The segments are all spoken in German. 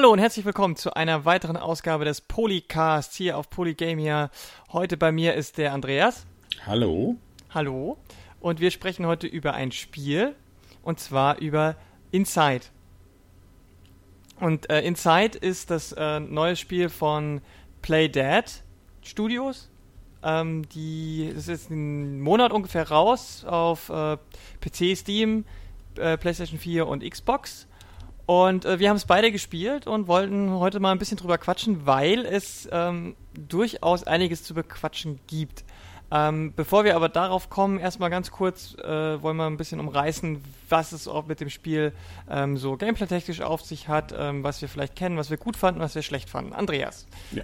Hallo und herzlich willkommen zu einer weiteren Ausgabe des Polycasts hier auf Polygamia. Heute bei mir ist der Andreas. Hallo. Hallo. Und wir sprechen heute über ein Spiel und zwar über Inside. Und äh, Inside ist das äh, neue Spiel von Play Dead Studios. Ähm, die, das ist einen Monat ungefähr raus auf äh, PC, Steam, äh, PlayStation 4 und Xbox. Und äh, wir haben es beide gespielt und wollten heute mal ein bisschen drüber quatschen, weil es ähm, durchaus einiges zu bequatschen gibt. Ähm, bevor wir aber darauf kommen, erstmal ganz kurz äh, wollen wir ein bisschen umreißen, was es auch mit dem Spiel ähm, so gameplay-technisch auf sich hat, ähm, was wir vielleicht kennen, was wir gut fanden, was wir schlecht fanden. Andreas, ja.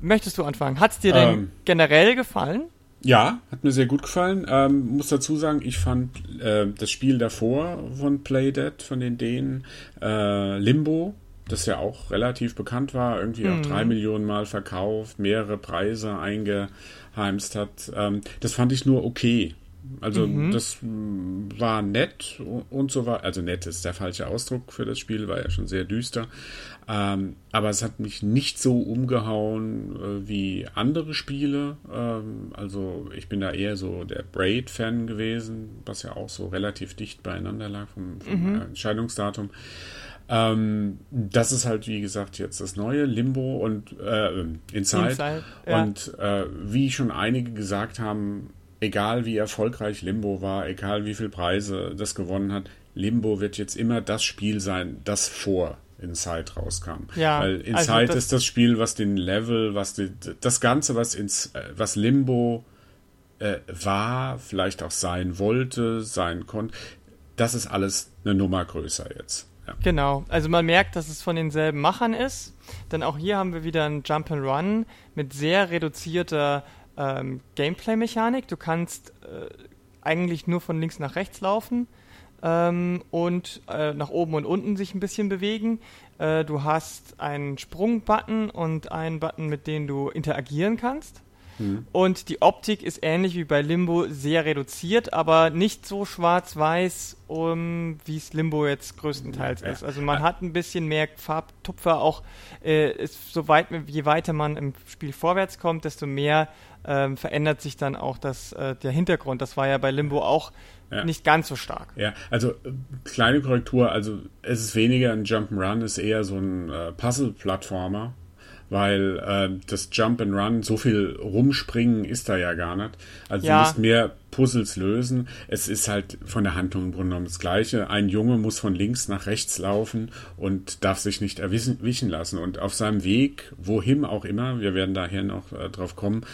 möchtest du anfangen? Hat es dir denn ähm. generell gefallen? Ja, hat mir sehr gut gefallen. Ähm, muss dazu sagen, ich fand äh, das Spiel davor von Playdead, von den Dänen, äh, Limbo, das ja auch relativ bekannt war, irgendwie mhm. auch drei Millionen Mal verkauft, mehrere Preise eingeheimst hat. Ähm, das fand ich nur okay. Also mhm. das war nett und so war, also nett ist der falsche Ausdruck für das Spiel, war ja schon sehr düster. Ähm, aber es hat mich nicht so umgehauen äh, wie andere Spiele. Ähm, also ich bin da eher so der Braid-Fan gewesen, was ja auch so relativ dicht beieinander lag vom, vom mhm. Entscheidungsdatum. Ähm, das ist halt, wie gesagt, jetzt das neue Limbo und äh, Inside. Inside ja. Und äh, wie schon einige gesagt haben, egal wie erfolgreich Limbo war, egal wie viele Preise das gewonnen hat, Limbo wird jetzt immer das Spiel sein, das vor Inside rauskam. Ja, Weil Inside also das ist das Spiel, was den Level, was die, das Ganze, was, ins, was Limbo äh, war, vielleicht auch sein wollte, sein konnte, das ist alles eine Nummer größer jetzt. Ja. Genau, also man merkt, dass es von denselben Machern ist. Denn auch hier haben wir wieder ein Jump and Run mit sehr reduzierter ähm, Gameplay-Mechanik. Du kannst äh, eigentlich nur von links nach rechts laufen ähm, und äh, nach oben und unten sich ein bisschen bewegen. Äh, du hast einen Sprung-Button und einen Button, mit dem du interagieren kannst. Mhm. Und die Optik ist ähnlich wie bei Limbo sehr reduziert, aber nicht so schwarz-weiß, um, wie es Limbo jetzt größtenteils ja. ist. Also man hat ein bisschen mehr Farbtupfer, auch äh, ist, so weit, je weiter man im Spiel vorwärts kommt, desto mehr ähm, verändert sich dann auch das, äh, der Hintergrund. Das war ja bei Limbo auch ja. nicht ganz so stark. Ja, also äh, kleine Korrektur, also es ist weniger ein Jump'n'Run, es ist eher so ein äh, Puzzle-Plattformer weil äh, das Jump and Run, so viel rumspringen ist da ja gar nicht. Also ja. du musst mehr Puzzles lösen. Es ist halt von der Handlung im Grunde genommen das Gleiche. Ein Junge muss von links nach rechts laufen und darf sich nicht erwischen lassen. Und auf seinem Weg, wohin auch immer, wir werden daher noch äh, drauf kommen,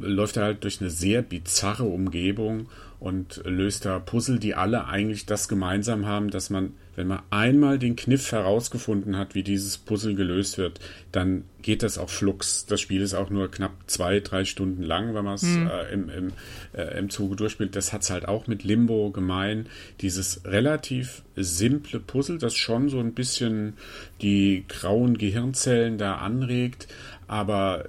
läuft er halt durch eine sehr bizarre Umgebung und löst da Puzzle, die alle eigentlich das gemeinsam haben, dass man, wenn man einmal den Kniff herausgefunden hat, wie dieses Puzzle gelöst wird, dann geht das auch flux. Das Spiel ist auch nur knapp zwei, drei Stunden lang, wenn man es hm. äh, im, im, äh, im Zuge durchspielt. Das hat es halt auch mit Limbo gemein. Dieses relativ simple Puzzle, das schon so ein bisschen die grauen Gehirnzellen da anregt, aber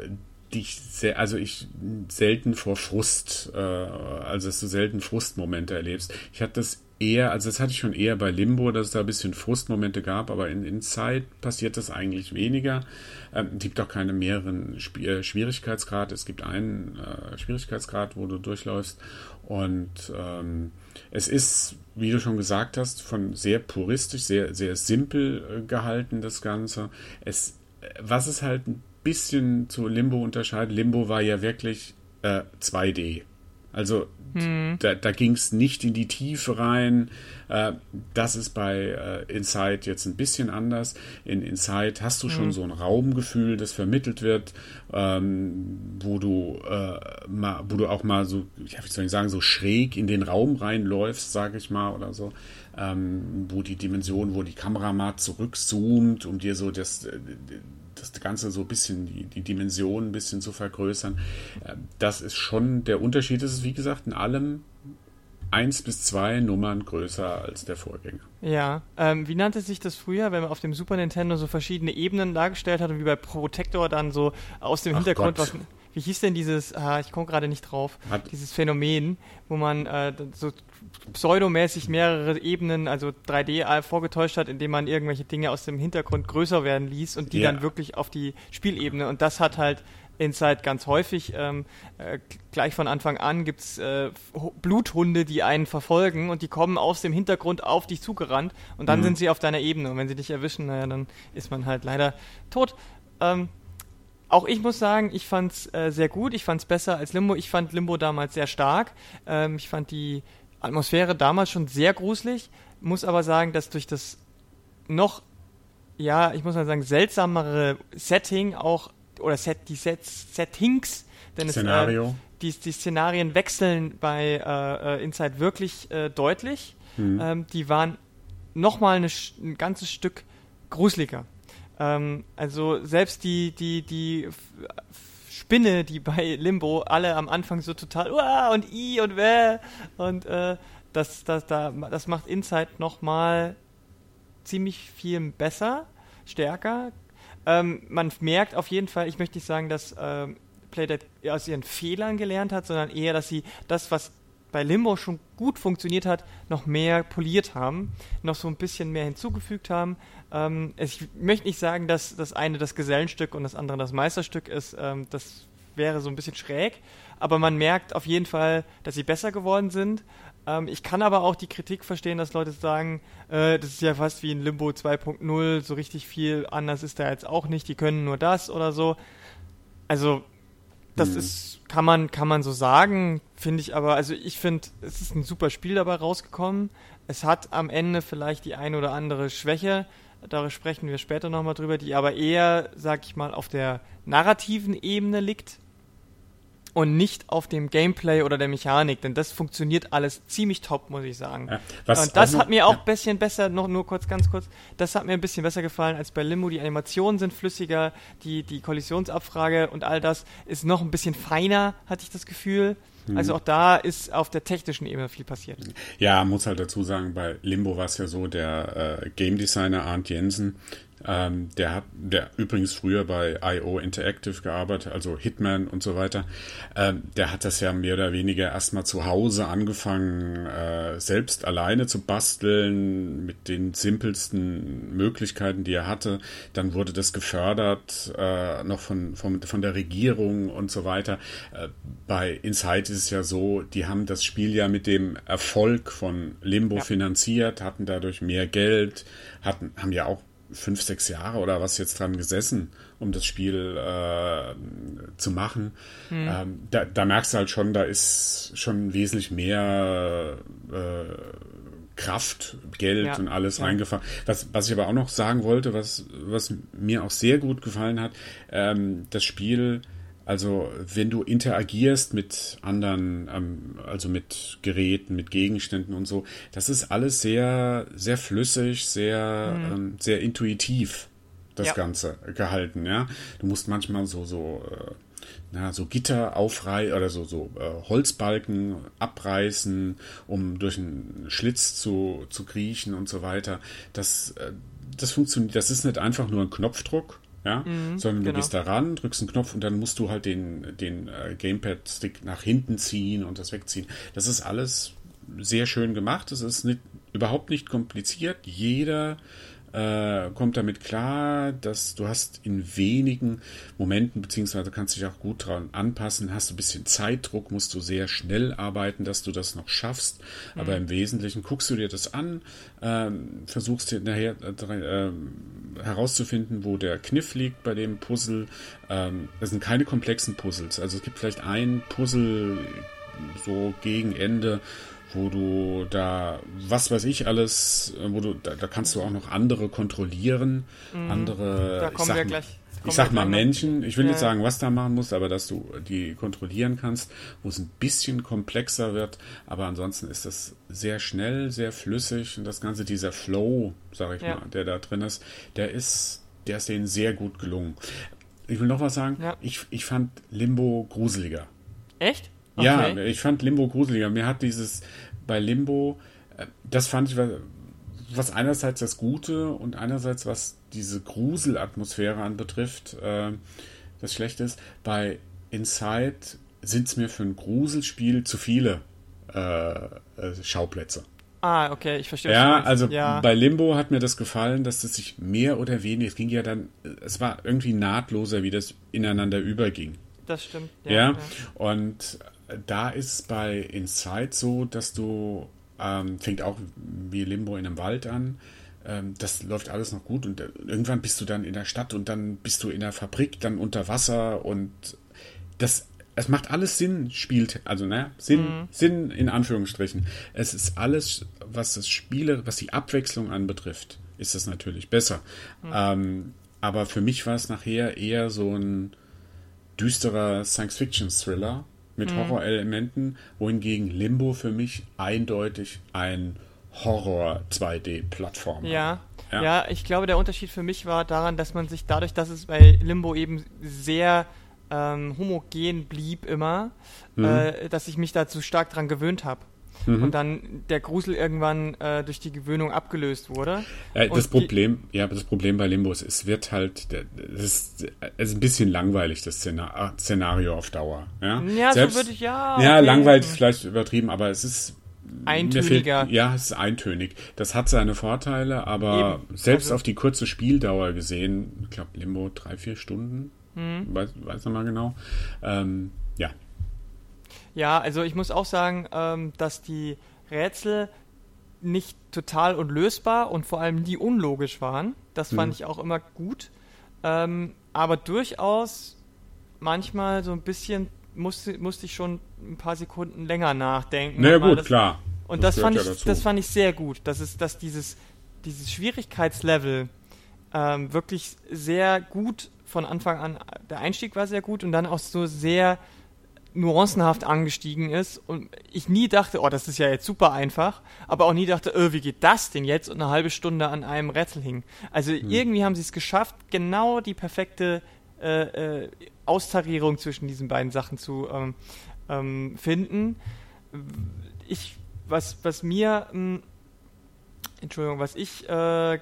dich sehr, also ich selten vor Frust, äh, also dass du selten Frustmomente erlebst. Ich hatte das eher, also das hatte ich schon eher bei Limbo, dass es da ein bisschen Frustmomente gab, aber in Inside passiert das eigentlich weniger. Ähm, es gibt auch keine mehreren Sp äh, Schwierigkeitsgrad. Es gibt einen äh, Schwierigkeitsgrad, wo du durchläufst. Und ähm, es ist, wie du schon gesagt hast, von sehr puristisch, sehr, sehr simpel äh, gehalten, das Ganze. Es, was es halt ein bisschen zu Limbo unterscheidet. Limbo war ja wirklich äh, 2D. Also hm. da, da ging es nicht in die Tiefe rein. Äh, das ist bei äh, Inside jetzt ein bisschen anders. In Inside hast du hm. schon so ein Raumgefühl, das vermittelt wird, ähm, wo du äh, mal, wo du auch mal so, ja, wie soll ich sagen, so schräg in den Raum reinläufst, sage ich mal, oder so. Ähm, wo die Dimension, wo die Kamera mal zurückzoomt, um dir so das, das Ganze so ein bisschen, die, die Dimension ein bisschen zu vergrößern. Äh, das ist schon der Unterschied. Das ist, wie gesagt, in allem eins bis zwei Nummern größer als der Vorgänger. Ja, ähm, wie nannte sich das früher, wenn man auf dem Super Nintendo so verschiedene Ebenen dargestellt hat und wie bei Protector dann so aus dem Ach Hintergrund was, wie hieß denn dieses, ah, ich komme gerade nicht drauf, Hat- dieses Phänomen, wo man äh, so pseudomäßig mehrere Ebenen, also 3D all vorgetäuscht hat, indem man irgendwelche Dinge aus dem Hintergrund größer werden ließ und die Ja. dann wirklich auf die Spielebene. Und das hat halt Inside ganz häufig. Ähm, äh, gleich von Anfang an gibt's äh, Ho- Bluthunde, die einen verfolgen und die kommen aus dem Hintergrund auf dich zugerannt und dann Mhm. sind sie auf deiner Ebene. Und wenn sie dich erwischen, naja, dann ist man halt leider tot. Ähm, auch ich muss sagen, ich fand's äh, sehr gut. Ich fand's besser als Limbo. Ich fand Limbo damals sehr stark. Ähm, ich fand die Atmosphäre damals schon sehr gruselig. Muss aber sagen, dass durch das noch, ja, ich muss mal sagen, seltsamere Setting auch, oder Set, die Sets, Settings, denn es, äh, die, die Szenarien wechseln bei äh, äh, Inside wirklich äh, deutlich. Mhm. Ähm, die waren nochmal eine, ein ganzes Stück gruseliger. Ähm, also selbst die, die, die Spinne, die bei Limbo alle am Anfang so total Uah! und i und wä und äh, das, das, da, das macht Inside nochmal ziemlich viel besser, stärker. Ähm, man merkt auf jeden Fall, ich möchte nicht sagen, dass ähm, Playdead aus ihren Fehlern gelernt hat, sondern eher, dass sie das, was bei Limbo schon gut funktioniert hat, noch mehr poliert haben, noch so ein bisschen mehr hinzugefügt haben. Ähm, ich möchte nicht sagen, dass das eine das Gesellenstück und das andere das Meisterstück ist. Ähm, das wäre so ein bisschen schräg. Aber man merkt auf jeden Fall, dass sie besser geworden sind. Ähm, ich kann aber auch die Kritik verstehen, dass Leute sagen, äh, das ist ja fast wie ein Limbo 2.0, so richtig viel anders ist da jetzt auch nicht, die können nur das oder so. Also, das Mhm. ist, kann man, kann man so sagen, finde ich aber, also ich finde, es ist ein super Spiel dabei rausgekommen. Es hat am Ende vielleicht die ein oder andere Schwäche, darüber sprechen wir später nochmal drüber, die aber eher, sag ich mal, auf der narrativen Ebene liegt und nicht auf dem Gameplay oder der Mechanik, denn das funktioniert alles ziemlich top, muss ich sagen. Ja, und das hat mir auch ja. ein bisschen besser, noch nur kurz, ganz kurz, das hat mir ein bisschen besser gefallen als bei Limbo. Die Animationen sind flüssiger, die, die Kollisionsabfrage und all das ist noch ein bisschen feiner, hatte ich das Gefühl. Mhm. Also auch da ist auf der technischen Ebene viel passiert. Ja, muss halt dazu sagen, bei Limbo war es ja so, der äh, Game Designer Arndt Jensen, ähm, der hat, der übrigens früher bei IO Interactive gearbeitet, also Hitman und so weiter, ähm, der hat das ja mehr oder weniger erstmal zu Hause angefangen, äh, selbst alleine zu basteln, mit den simpelsten Möglichkeiten, die er hatte. Dann wurde das gefördert, äh, noch von, von, von der Regierung und so weiter. Äh, bei Inside ist es ja so, die haben das Spiel ja mit dem Erfolg von Limbo Ja. finanziert, hatten dadurch mehr Geld, hatten, haben ja auch fünf, sechs Jahre oder was jetzt dran gesessen, um das Spiel äh, zu machen. Mhm. Ähm, da, da merkst du halt schon, da ist schon wesentlich mehr äh, Kraft, Geld Ja, und alles ja. reingefahren. Was, was ich aber auch noch sagen wollte, was, was mir auch sehr gut gefallen hat, ähm, das Spiel, also wenn du interagierst mit anderen, ähm, also mit Geräten, mit Gegenständen und so, das ist alles sehr, sehr flüssig, sehr, ähm, sehr intuitiv, das Ja. Ganze gehalten, ja. Du musst manchmal so, so, äh, na, so Gitter aufreißen oder so, so äh, Holzbalken abreißen, um durch einen Schlitz zu, zu kriechen und so weiter. Das, äh, das funktioniert, das ist nicht einfach nur ein Knopfdruck, ja, sondern genau. du gehst da ran, drückst einen Knopf und dann musst du halt den, den äh, Gamepad-Stick nach hinten ziehen und das wegziehen. Das ist alles sehr schön gemacht. Es ist nicht, überhaupt nicht kompliziert. Jeder äh, kommt damit klar, dass du hast in wenigen Momenten, beziehungsweise kannst dich auch gut dran anpassen, hast du ein bisschen Zeitdruck, musst du sehr schnell arbeiten, dass du das noch schaffst. Aber im Wesentlichen guckst du dir das an, ähm, versuchst dir nachher äh, ähm, herauszufinden, wo der Kniff liegt bei dem Puzzle. Ähm, das sind keine komplexen Puzzles. Also es gibt vielleicht ein Puzzle so gegen Ende, wo du da, was weiß ich alles, äh, wo du, da, da kannst du auch noch andere kontrollieren, andere, Mhm. Da ich kommen sag wir mal- gleich. ich sag mal. Männchen, ich will Ja, nicht sagen, was da machen musst, aber dass du die kontrollieren kannst, wo es ein bisschen komplexer wird, aber ansonsten ist das sehr schnell, sehr flüssig und das Ganze, dieser Flow, sag ich Ja. mal, der da drin ist, der ist, der ist denen sehr gut gelungen. Ich will noch was sagen, Ja. ich, ich fand Limbo gruseliger. Echt? Ja, Okay. ich fand Limbo gruseliger. Mir hat dieses bei Limbo, äh, das fand ich was, einerseits das Gute und einerseits was diese Gruselatmosphäre anbetrifft, äh, das Schlechte ist. Bei Inside sind es mir für ein Gruselspiel zu viele äh, Schauplätze. Ah, okay, ich verstehe. Ja, also ja. bei Limbo hat mir das gefallen, dass es sich mehr oder weniger, es ging ja dann, es war irgendwie nahtloser, wie das ineinander überging. Das stimmt. Ja, ja. und da ist es bei Inside so, dass du, ähm, fängt auch wie Limbo in einem Wald an, ähm, das läuft alles noch gut und irgendwann bist du dann in der Stadt und dann bist du in der Fabrik, dann unter Wasser und das es macht alles Sinn, spielt, also ne, Sinn, mhm. Sinn in Anführungsstrichen. Es ist alles, was das Spiele, was die Abwechslung anbetrifft, ist das natürlich besser. Mhm. Ähm, aber für mich war es nachher eher so ein düsterer Science-Fiction-Thriller mit mhm. Horrorelementen, wohingegen Limbo für mich eindeutig ein Horror 2D-Plattform. Ja, ja, ja. ich glaube, der Unterschied für mich war daran, dass man sich dadurch, dass es bei Limbo eben sehr ähm, homogen blieb immer, mhm. äh, dass ich mich dazu stark dran gewöhnt habe. Mhm. Und dann der Grusel irgendwann äh, durch die Gewöhnung abgelöst wurde. Ja, das Problem, ja, das Problem bei Limbo ist, es wird halt, es ist, es ist ein bisschen langweilig, das Szenario auf Dauer. Ja, ja Selbst, so würde ich, ja. Ja, okay. langweilig ist vielleicht übertrieben, aber es ist eintöniger. Fehlt, ja, es ist eintönig. Das hat seine Vorteile, aber Eben. selbst also, auf die kurze Spieldauer gesehen, ich glaube Limbo drei, vier Stunden, hm. weiß, weiß noch mal genau. Ähm, ja. Ja, also ich muss auch sagen, ähm, dass die Rätsel nicht total unlösbar und vor allem nie unlogisch waren. Das fand hm. ich auch immer gut. Ähm, aber durchaus manchmal so ein bisschen musste, musste ich schon ein paar Sekunden länger nachdenken. Na naja, gut, das, klar. Und das, das fand, ja ich, das fand ich sehr gut. Das ist, dass dieses, dieses Schwierigkeitslevel ähm, wirklich sehr gut von Anfang an, der Einstieg war sehr gut und dann auch so sehr nuancenhaft angestiegen ist und ich nie dachte, oh, das ist ja jetzt super einfach, aber auch nie dachte, oh, wie geht das denn jetzt und eine halbe Stunde an einem Rätsel hing. Also hm. irgendwie haben sie es geschafft, genau die perfekte äh, äh, Austarierung zwischen diesen beiden Sachen zu ähm, ähm, finden. Ich, was, was mir, mh, hm, Entschuldigung, was ich äh,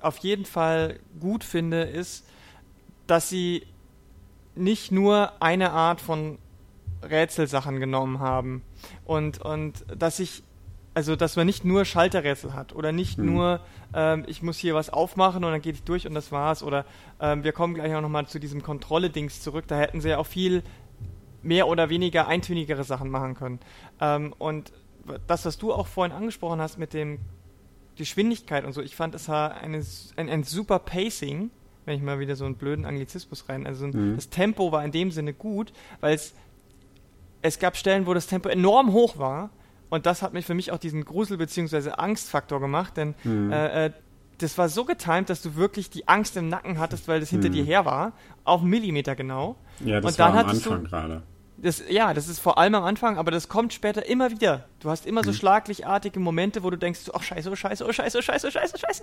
auf jeden Fall gut finde, ist, dass sie nicht nur eine Art von Rätselsachen genommen haben und, und dass ich also dass man nicht nur Schalterrätsel hat oder nicht mhm. nur ähm, ich muss hier was aufmachen und dann geht ich durch und das war's oder ähm, wir kommen gleich auch nochmal zu diesem Kontrolle-Dings zurück, da hätten sie ja auch viel mehr oder weniger eintönigere Sachen machen können. Ähm, und das, was du auch vorhin angesprochen hast mit dem Geschwindigkeit und so, ich fand, es war eine, ein, ein super Pacing wenn ich mal wieder so einen blöden Anglizismus rein. Also mhm. das Tempo war in dem Sinne gut, weil es es gab Stellen, wo das Tempo enorm hoch war und das hat mich für mich auch diesen Grusel- bzw. Angstfaktor gemacht, denn mhm. äh, äh, das war so getimt, dass du wirklich die Angst im Nacken hattest, weil das hinter mhm. dir her war, auf einen Millimeter genau. Ja, das und dann war am Anfang gerade. Das, ja, das ist vor allem am Anfang, aber das kommt später immer wieder. Du hast immer so mhm. schlaglichartige Momente, wo du denkst, oh scheiße, oh scheiße, oh scheiße, oh scheiße, oh scheiße, oh scheiße.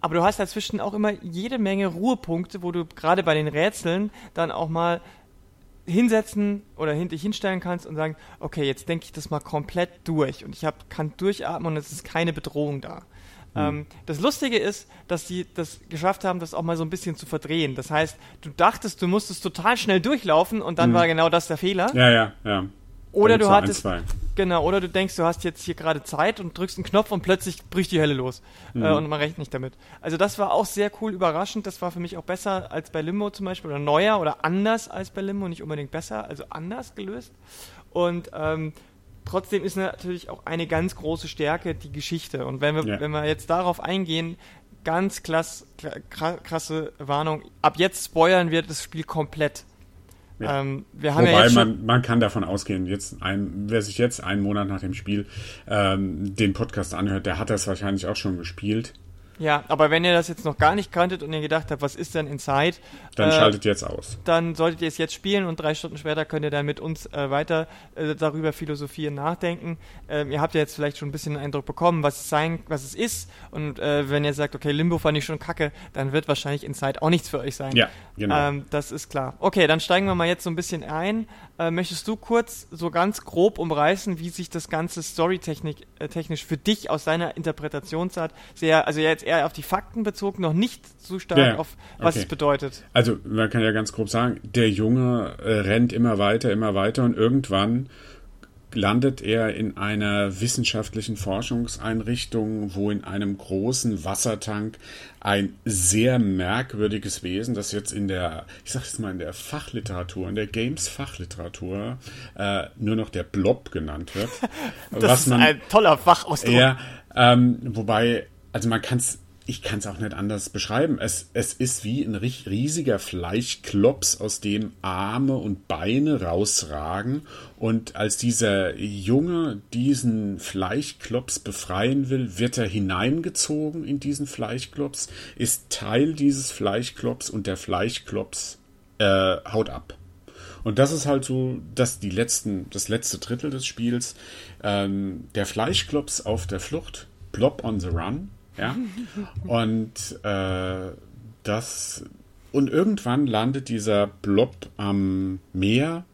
Aber du hast dazwischen auch immer jede Menge Ruhepunkte, wo du gerade bei den Rätseln dann auch mal hinsetzen oder hin, dich hinstellen kannst und sagen, okay, jetzt denke ich das mal komplett durch und ich hab, kann durchatmen und es ist keine Bedrohung da. Mhm. Ähm, das Lustige ist, dass sie das geschafft haben, das auch mal so ein bisschen zu verdrehen. Das heißt, du dachtest, du musstest total schnell durchlaufen und dann mhm. war genau das der Fehler. Ja, ja, ja. Oder du hattest, ein, genau, oder du denkst, du hast jetzt hier gerade Zeit und drückst einen Knopf und plötzlich bricht die Hölle los. Mhm. Äh, und man rechnet nicht damit. Also das war auch sehr cool, überraschend. Das war für mich auch besser als bei Limbo zum Beispiel oder neuer oder anders als bei Limbo, nicht unbedingt besser, also anders gelöst. Und ähm, trotzdem ist natürlich auch eine ganz große Stärke die Geschichte. Und wenn wir, ja. wenn wir jetzt darauf eingehen, ganz klass, krasse Warnung. Ab jetzt spoilern wir das Spiel komplett. Ja. Ähm, Wobei ja man, man kann davon ausgehen, jetzt ein, wer sich jetzt einen Monat nach dem Spiel ähm, den Podcast anhört, der hat das wahrscheinlich auch schon gespielt. Ja, aber wenn ihr das jetzt noch gar nicht kanntet und ihr gedacht habt, was ist denn Inside? Dann äh, schaltet jetzt aus. Dann solltet ihr es jetzt spielen und drei Stunden später könnt ihr dann mit uns äh, weiter äh, darüber philosophieren, nachdenken. Ähm, ihr habt ja jetzt vielleicht schon ein bisschen einen Eindruck bekommen, was es sein, was es ist. Und äh, wenn ihr sagt, okay, Limbo fand ich schon kacke, dann wird wahrscheinlich Inside auch nichts für euch sein. Ja, genau. Ähm, das ist klar. Okay, dann steigen wir mal jetzt so ein bisschen ein. Äh, möchtest du kurz so ganz grob umreißen, wie sich das ganze Storytechnisch äh, technisch für dich aus deiner Interpretationsart sehr, also jetzt eher auf die Fakten bezogen, noch nicht so stark Ja, auf, was okay. es bedeutet. Also man kann ja ganz grob sagen, der Junge äh, rennt immer weiter, immer weiter und irgendwann landet er in einer wissenschaftlichen Forschungseinrichtung, wo in einem großen Wassertank ein sehr merkwürdiges Wesen, das jetzt in der, ich sag jetzt mal in der Fachliteratur, in der Games-Fachliteratur äh, nur noch der Blob genannt wird. Das ist ein toller Fachausdruck. Ja, ähm, wobei, also man kann es, ich kann es auch nicht anders beschreiben. Es, es ist wie ein ri- riesiger Fleischklops, aus dem Arme und Beine rausragen. Und als dieser Junge diesen Fleischklops befreien will, wird er hineingezogen in diesen Fleischklops, ist Teil dieses Fleischklops und der Fleischklops äh, haut ab. Und das ist halt so, dass die letzten, das letzte Drittel des Spiels, ähm, der Fleischklops auf der Flucht, Blob on the Run, ja. Und äh, das und irgendwann landet dieser Blob am Meer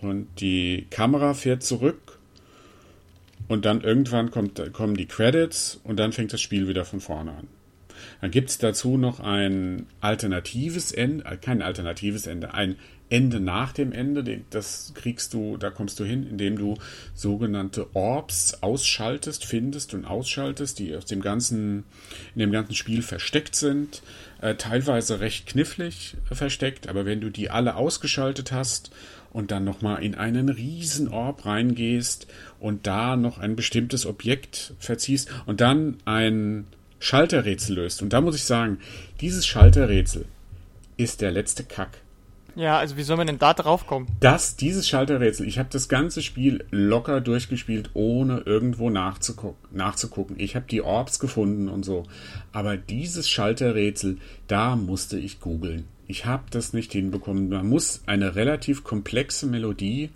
und die Kamera fährt zurück und dann irgendwann kommt, kommen die Credits und dann fängt das Spiel wieder von vorne an. Dann gibt es dazu noch ein alternatives Ende, äh, kein alternatives Ende, ein Ende nach dem Ende. Das kriegst du, da kommst du hin, indem du sogenannte Orbs ausschaltest, findest und ausschaltest, die aus dem ganzen, in dem ganzen Spiel versteckt sind. Äh, teilweise recht knifflig versteckt, aber wenn du die alle ausgeschaltet hast und dann nochmal in einen riesen Orb reingehst und da noch ein bestimmtes Objekt verziehst und dann ein Schalterrätsel löst. Und da muss ich sagen, dieses Schalterrätsel ist der letzte Kack. Ja, also wie soll man denn da drauf kommen? Das, dieses Schalterrätsel, ich habe das ganze Spiel locker durchgespielt, ohne irgendwo nachzugucken. nachzugucken. Ich habe die Orbs gefunden und so. Aber dieses Schalterrätsel, da musste ich googeln. Ich habe das nicht hinbekommen. Man muss eine relativ komplexe Melodie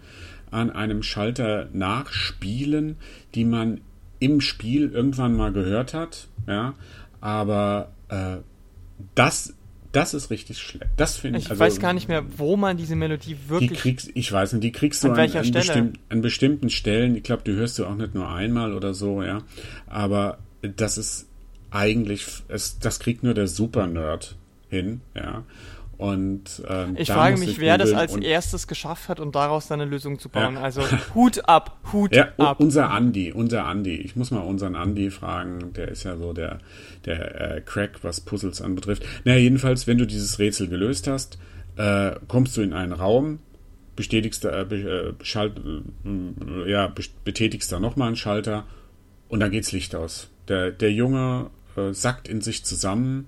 an einem Schalter nachspielen, die man im Spiel irgendwann mal gehört hat. Ja, aber äh, das, das ist richtig schlecht. Das finde ich. Ich also, weiß gar nicht mehr, wo man diese Melodie die wirklich. kriegst, ich weiß nicht, die kriegst du An an, an, bestimm, an bestimmten Stellen. Ich glaube, die hörst du auch nicht nur einmal oder so, ja. Aber das ist eigentlich, es, das kriegt nur der Super-Nerd hin, ja. Und ähm, ich frage mich, ich wer das als erstes geschafft hat, um daraus dann eine Lösung zu bauen. Ja. Also Hut ab, Hut Ja, ab. unser Andi, unser Andi. Ich muss mal unseren Andi fragen. Der ist ja so der, der äh, Crack, was Puzzles anbetrifft. Naja, jedenfalls, wenn du dieses Rätsel gelöst hast, äh, kommst du in einen Raum, bestätigst da, äh, be, äh, schalt, äh, ja, be- betätigst da nochmal einen Schalter und dann geht's Licht aus. Der, der Junge äh, sackt in sich zusammen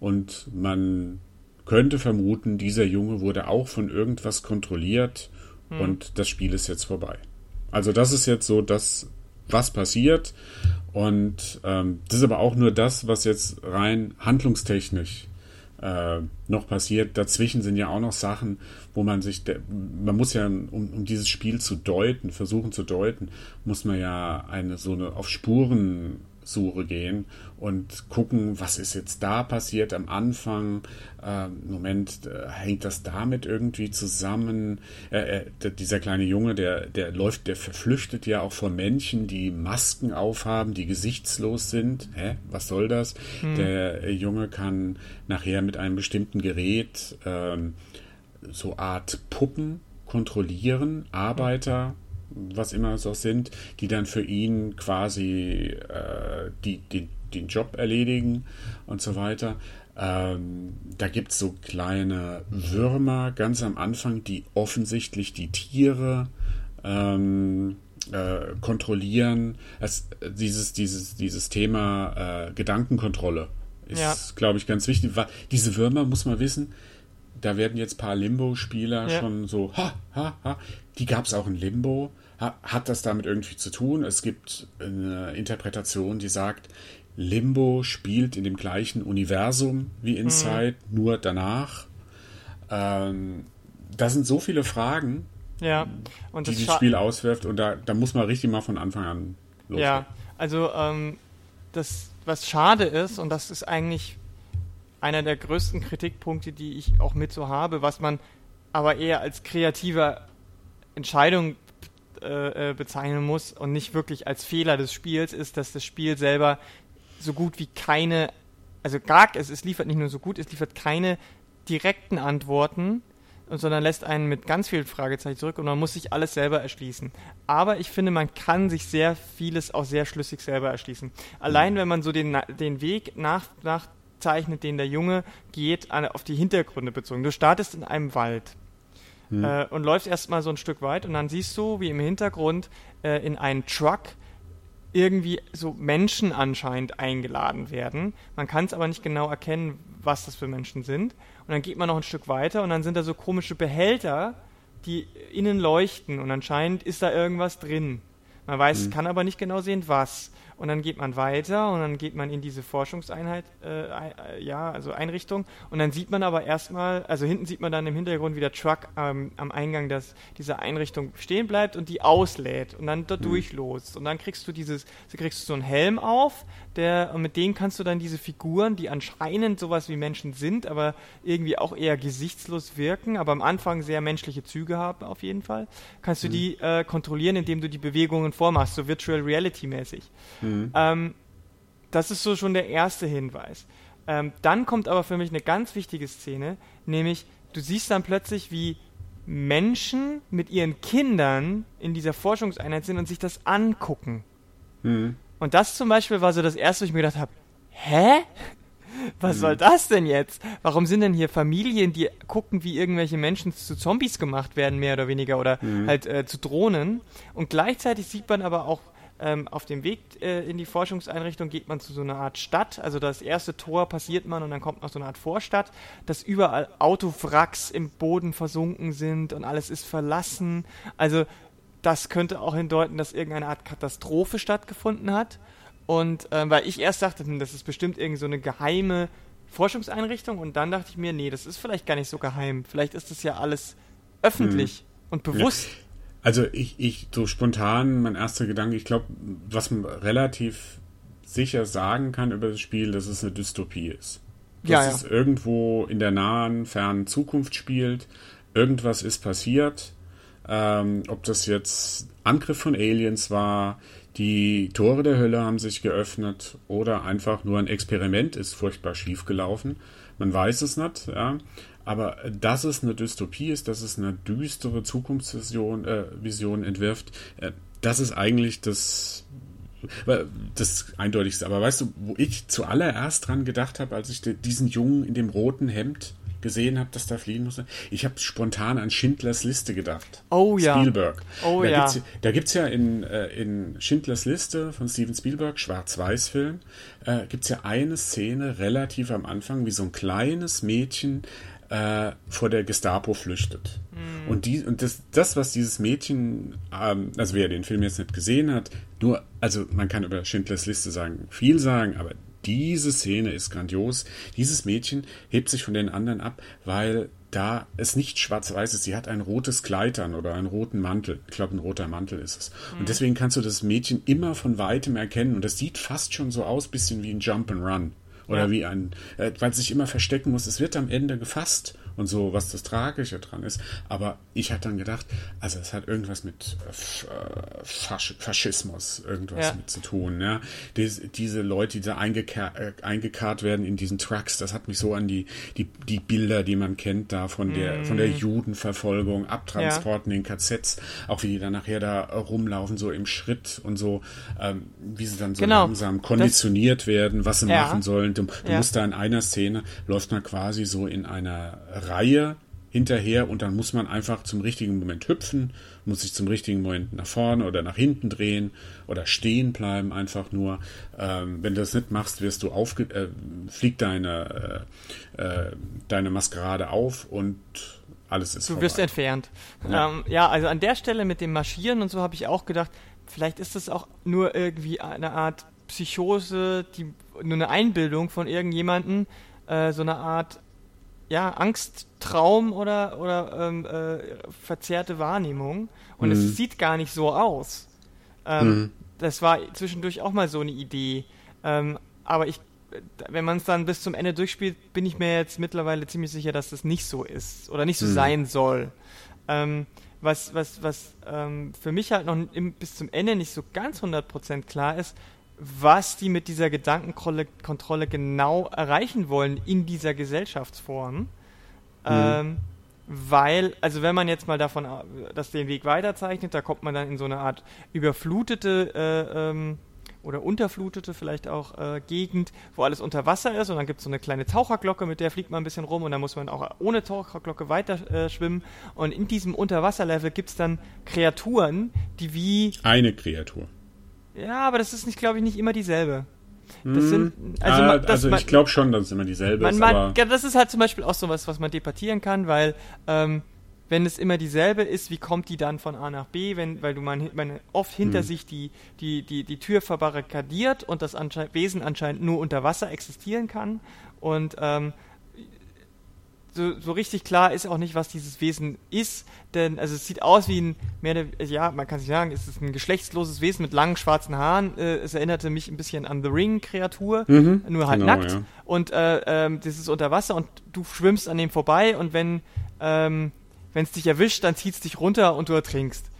und man könnte vermuten, dieser Junge wurde auch von irgendwas kontrolliert und das Spiel ist jetzt vorbei. Also das ist jetzt so das, was passiert und ähm, das ist aber auch nur das, was jetzt rein handlungstechnisch äh, noch passiert. Dazwischen sind ja auch noch Sachen, wo man sich, man muss ja, um, um dieses Spiel zu deuten, versuchen zu deuten, muss man ja eine so eine auf Spurensuche gehen und gucken, was ist jetzt da passiert am Anfang. Ähm, Moment, äh, hängt das damit irgendwie zusammen? Äh, äh, dieser kleine Junge, der, der läuft, der verflüchtet ja auch vor Menschen, die Masken aufhaben, die gesichtslos sind. Hä? Was soll das? Der äh, Junge kann nachher mit einem bestimmten Gerät ähm, so Art Puppen kontrollieren, Arbeiter, was immer es auch sind, die dann für ihn quasi äh, die, die, den Job erledigen und so weiter. Ähm, da gibt es so kleine Würmer ganz am Anfang, die offensichtlich die Tiere ähm, äh, kontrollieren. Es, dieses, dieses, dieses Thema äh, Gedankenkontrolle ist, Ja. glaube ich, ganz wichtig. Diese Würmer, muss man wissen, da werden jetzt ein paar Limbo-Spieler Ja. schon so, ha, ha, ha. Die gab es auch in Limbo. Ha, hat das damit irgendwie zu tun? Es gibt eine Interpretation, die sagt, Limbo spielt in dem gleichen Universum wie Inside, nur danach. Ähm, da sind so viele Fragen, ja, und die das Spiel auswirft und da, da muss man richtig mal von Anfang an loslegen. Ja, also ähm, das, was schade ist, und das ist eigentlich einer der größten Kritikpunkte, die ich auch mit so habe, was man aber eher als kreative Entscheidung äh, äh, bezeichnen muss und nicht wirklich als Fehler des Spiels, ist, dass das Spiel selber so gut wie keine also gar, es, es liefert nicht nur so gut, es liefert keine direkten Antworten, sondern lässt einen mit ganz vielen Fragezeichen zurück und man muss sich alles selber erschließen. Aber ich finde, man kann sich sehr vieles auch sehr schlüssig selber erschließen. Allein wenn man so den, den Weg nach, nachzeichnet, den der Junge geht, auf die Hintergründe bezogen. Du startest in einem Wald. Hm. Äh, und läufst erstmal so ein Stück weit und dann siehst du, wie im Hintergrund äh, in einen Truck irgendwie so Menschen anscheinend eingeladen werden. Man kann es aber nicht genau erkennen, was das für Menschen sind. Und dann geht man noch ein Stück weiter und dann sind da so komische Behälter, die innen leuchten und anscheinend ist da irgendwas drin. Man weiß, mhm. kann aber nicht genau sehen, was und dann geht man weiter und dann geht man in diese Forschungseinheit, äh, äh, ja, also Einrichtung und dann sieht man aber erstmal, also hinten sieht man dann im Hintergrund, wie der Truck ähm, am Eingang des, dieser Einrichtung stehen bleibt und die auslädt und dann da mhm. durchlost und dann kriegst du dieses, du kriegst so einen Helm auf, der, und mit denen kannst du dann diese Figuren, die anscheinend sowas wie Menschen sind, aber irgendwie auch eher gesichtslos wirken, aber am Anfang sehr menschliche Züge haben auf jeden Fall, kannst du mhm. die äh, kontrollieren, indem du die Bewegungen vormachst, so Virtual Reality mäßig. Mhm. Ähm, das ist so schon der erste Hinweis. Ähm, dann kommt aber für mich eine ganz wichtige Szene, nämlich du siehst dann plötzlich, wie Menschen mit ihren Kindern in dieser Forschungseinheit sind und sich das angucken. Mhm. Und das zum Beispiel war so das erste, wo ich mir gedacht habe, hä? Was mhm. soll das denn jetzt? Warum sind denn hier Familien, die gucken, wie irgendwelche Menschen zu Zombies gemacht werden, mehr oder weniger, oder mhm. halt äh, zu Drohnen? Und gleichzeitig sieht man aber auch ähm, auf dem Weg äh, in die Forschungseinrichtung geht man zu so einer Art Stadt. Also das erste Tor passiert man und dann kommt noch so eine Art Vorstadt, dass überall Autowracks im Boden versunken sind und alles ist verlassen. Also das könnte auch hindeuten, dass irgendeine Art Katastrophe stattgefunden hat. Und äh, weil ich erst dachte, hm, das ist bestimmt irgendwie so eine geheime Forschungseinrichtung und dann dachte ich mir, nee, das ist vielleicht gar nicht so geheim. Vielleicht ist das ja alles öffentlich hm. und bewusst. Ja. Also ich, ich, so spontan, mein erster Gedanke, ich glaube, was man relativ sicher sagen kann über das Spiel, dass es eine Dystopie ist. Dass ja, ja. es irgendwo in der nahen, fernen Zukunft spielt. Irgendwas ist passiert. Ähm, ob das jetzt Angriff von Aliens war, die Tore der Hölle haben sich geöffnet oder einfach nur ein Experiment ist furchtbar schief gelaufen. Man weiß es nicht, ja. Aber dass es eine Dystopie ist, dass es eine düstere Zukunftsvision äh, Vision entwirft, äh, das ist eigentlich das, das Eindeutigste. Aber weißt du, wo ich zuallererst dran gedacht habe, als ich diesen Jungen in dem roten Hemd gesehen habe, dass da fliehen musste. Ich habe spontan an Schindlers Liste gedacht. Oh ja. Spielberg. Oh da ja. Gibt's, da gibt es ja in, äh, in Schindlers Liste von Steven Spielberg, Schwarz-Weiß-Film, äh, gibt es ja eine Szene relativ am Anfang, wie so ein kleines Mädchen äh, vor der Gestapo flüchtet. Mhm. Und, die, und das, das, was dieses Mädchen, ähm, also wer den Film jetzt nicht gesehen hat, nur, also man kann über Schindlers Liste sagen, viel sagen, aber diese Szene ist grandios. Dieses Mädchen hebt sich von den anderen ab, weil da es nicht schwarz-weiß ist. Sie hat ein rotes Kleid an oder einen roten Mantel. Ich glaube, ein roter Mantel ist es. Mhm. Und deswegen kannst du das Mädchen immer von weitem erkennen. Und das sieht fast schon so aus, bisschen wie ein Jump and Run. Oder ja. wie ein, äh, weil es sich immer verstecken muss. Es wird am Ende gefasst und so, was das Tragische dran ist. Aber ich hatte dann gedacht, also es hat irgendwas mit äh, Fasch Faschismus irgendwas ja. mit zu tun. Ja? Diese, diese Leute, die da eingekarrt, äh, eingekarrt werden in diesen Trucks, das hat mich so an die, die, die Bilder, die man kennt, da von der, mm. von der Judenverfolgung, Abtransporten ja. in KZs, auch wie die dann nachher da rumlaufen, so im Schritt und so, ähm, wie sie dann so genau. langsam konditioniert das, werden, was sie machen sollen. Du, du musst da in einer Szene, läuft man quasi so in einer Reihe hinterher und dann muss man einfach zum richtigen Moment hüpfen, muss sich zum richtigen Moment nach vorne oder nach hinten drehen oder stehen bleiben einfach nur. Ähm, wenn du das nicht machst, wirst du aufge äh, fliegt deine, äh, äh, deine Maskerade auf und alles ist Du vorbei. wirst entfernt. Ja. Ähm, ja, also an der Stelle mit dem Marschieren und so habe ich auch gedacht, vielleicht ist das auch nur irgendwie eine Art Psychose, die nur eine Einbildung von irgendjemanden, äh, so eine Art ja, Angsttraum oder, oder ähm, äh, verzerrte Wahrnehmung. Und mhm. es sieht gar nicht so aus. Ähm, mhm. Das war zwischendurch auch mal so eine Idee. Ähm, aber ich, wenn man es dann bis zum Ende durchspielt, bin ich mir jetzt mittlerweile ziemlich sicher, dass das nicht so ist oder nicht so mhm. sein soll. Ähm, was was, was ähm, für mich halt noch im, bis zum Ende nicht so ganz 100% klar ist, was die mit dieser Gedankenkontrolle genau erreichen wollen in dieser Gesellschaftsform. Mhm. Ähm, weil, also wenn man jetzt mal davon, dass den Weg weiterzeichnet, da kommt man dann in so eine Art überflutete äh, ähm, oder unterflutete vielleicht auch äh, Gegend, wo alles unter Wasser ist und dann gibt es so eine kleine Taucherglocke, mit der fliegt man ein bisschen rum und dann muss man auch ohne Taucherglocke weiter äh, schwimmen und in diesem Unterwasserlevel gibt es dann Kreaturen, die wie... Eine Kreatur. Ja, aber das ist nicht, glaube ich, nicht immer dieselbe. Das sind, hm. also, ah, das, also ich glaube schon, dass es immer dieselbe man, ist. Man, ja, das ist halt zum Beispiel auch sowas, was man debattieren kann, weil ähm, wenn es immer dieselbe ist, wie kommt die dann von A nach B, wenn, weil du man, man oft hinter hm. sich die, die, die, die Tür verbarrikadiert und das ansche Wesen anscheinend nur unter Wasser existieren kann. Und ähm, so, so richtig klar ist auch nicht, was dieses Wesen ist, denn also es sieht aus wie ein, mehr ja, man kann sich sagen, es ist ein geschlechtsloses Wesen mit langen schwarzen Haaren. Äh, es erinnerte mich ein bisschen an The Ring-Kreatur, mhm, nur halt genau, nackt. Ja. Und äh, ähm, das ist unter Wasser und du schwimmst an dem vorbei und wenn ähm, es dich erwischt, dann zieht es dich runter und du ertrinkst.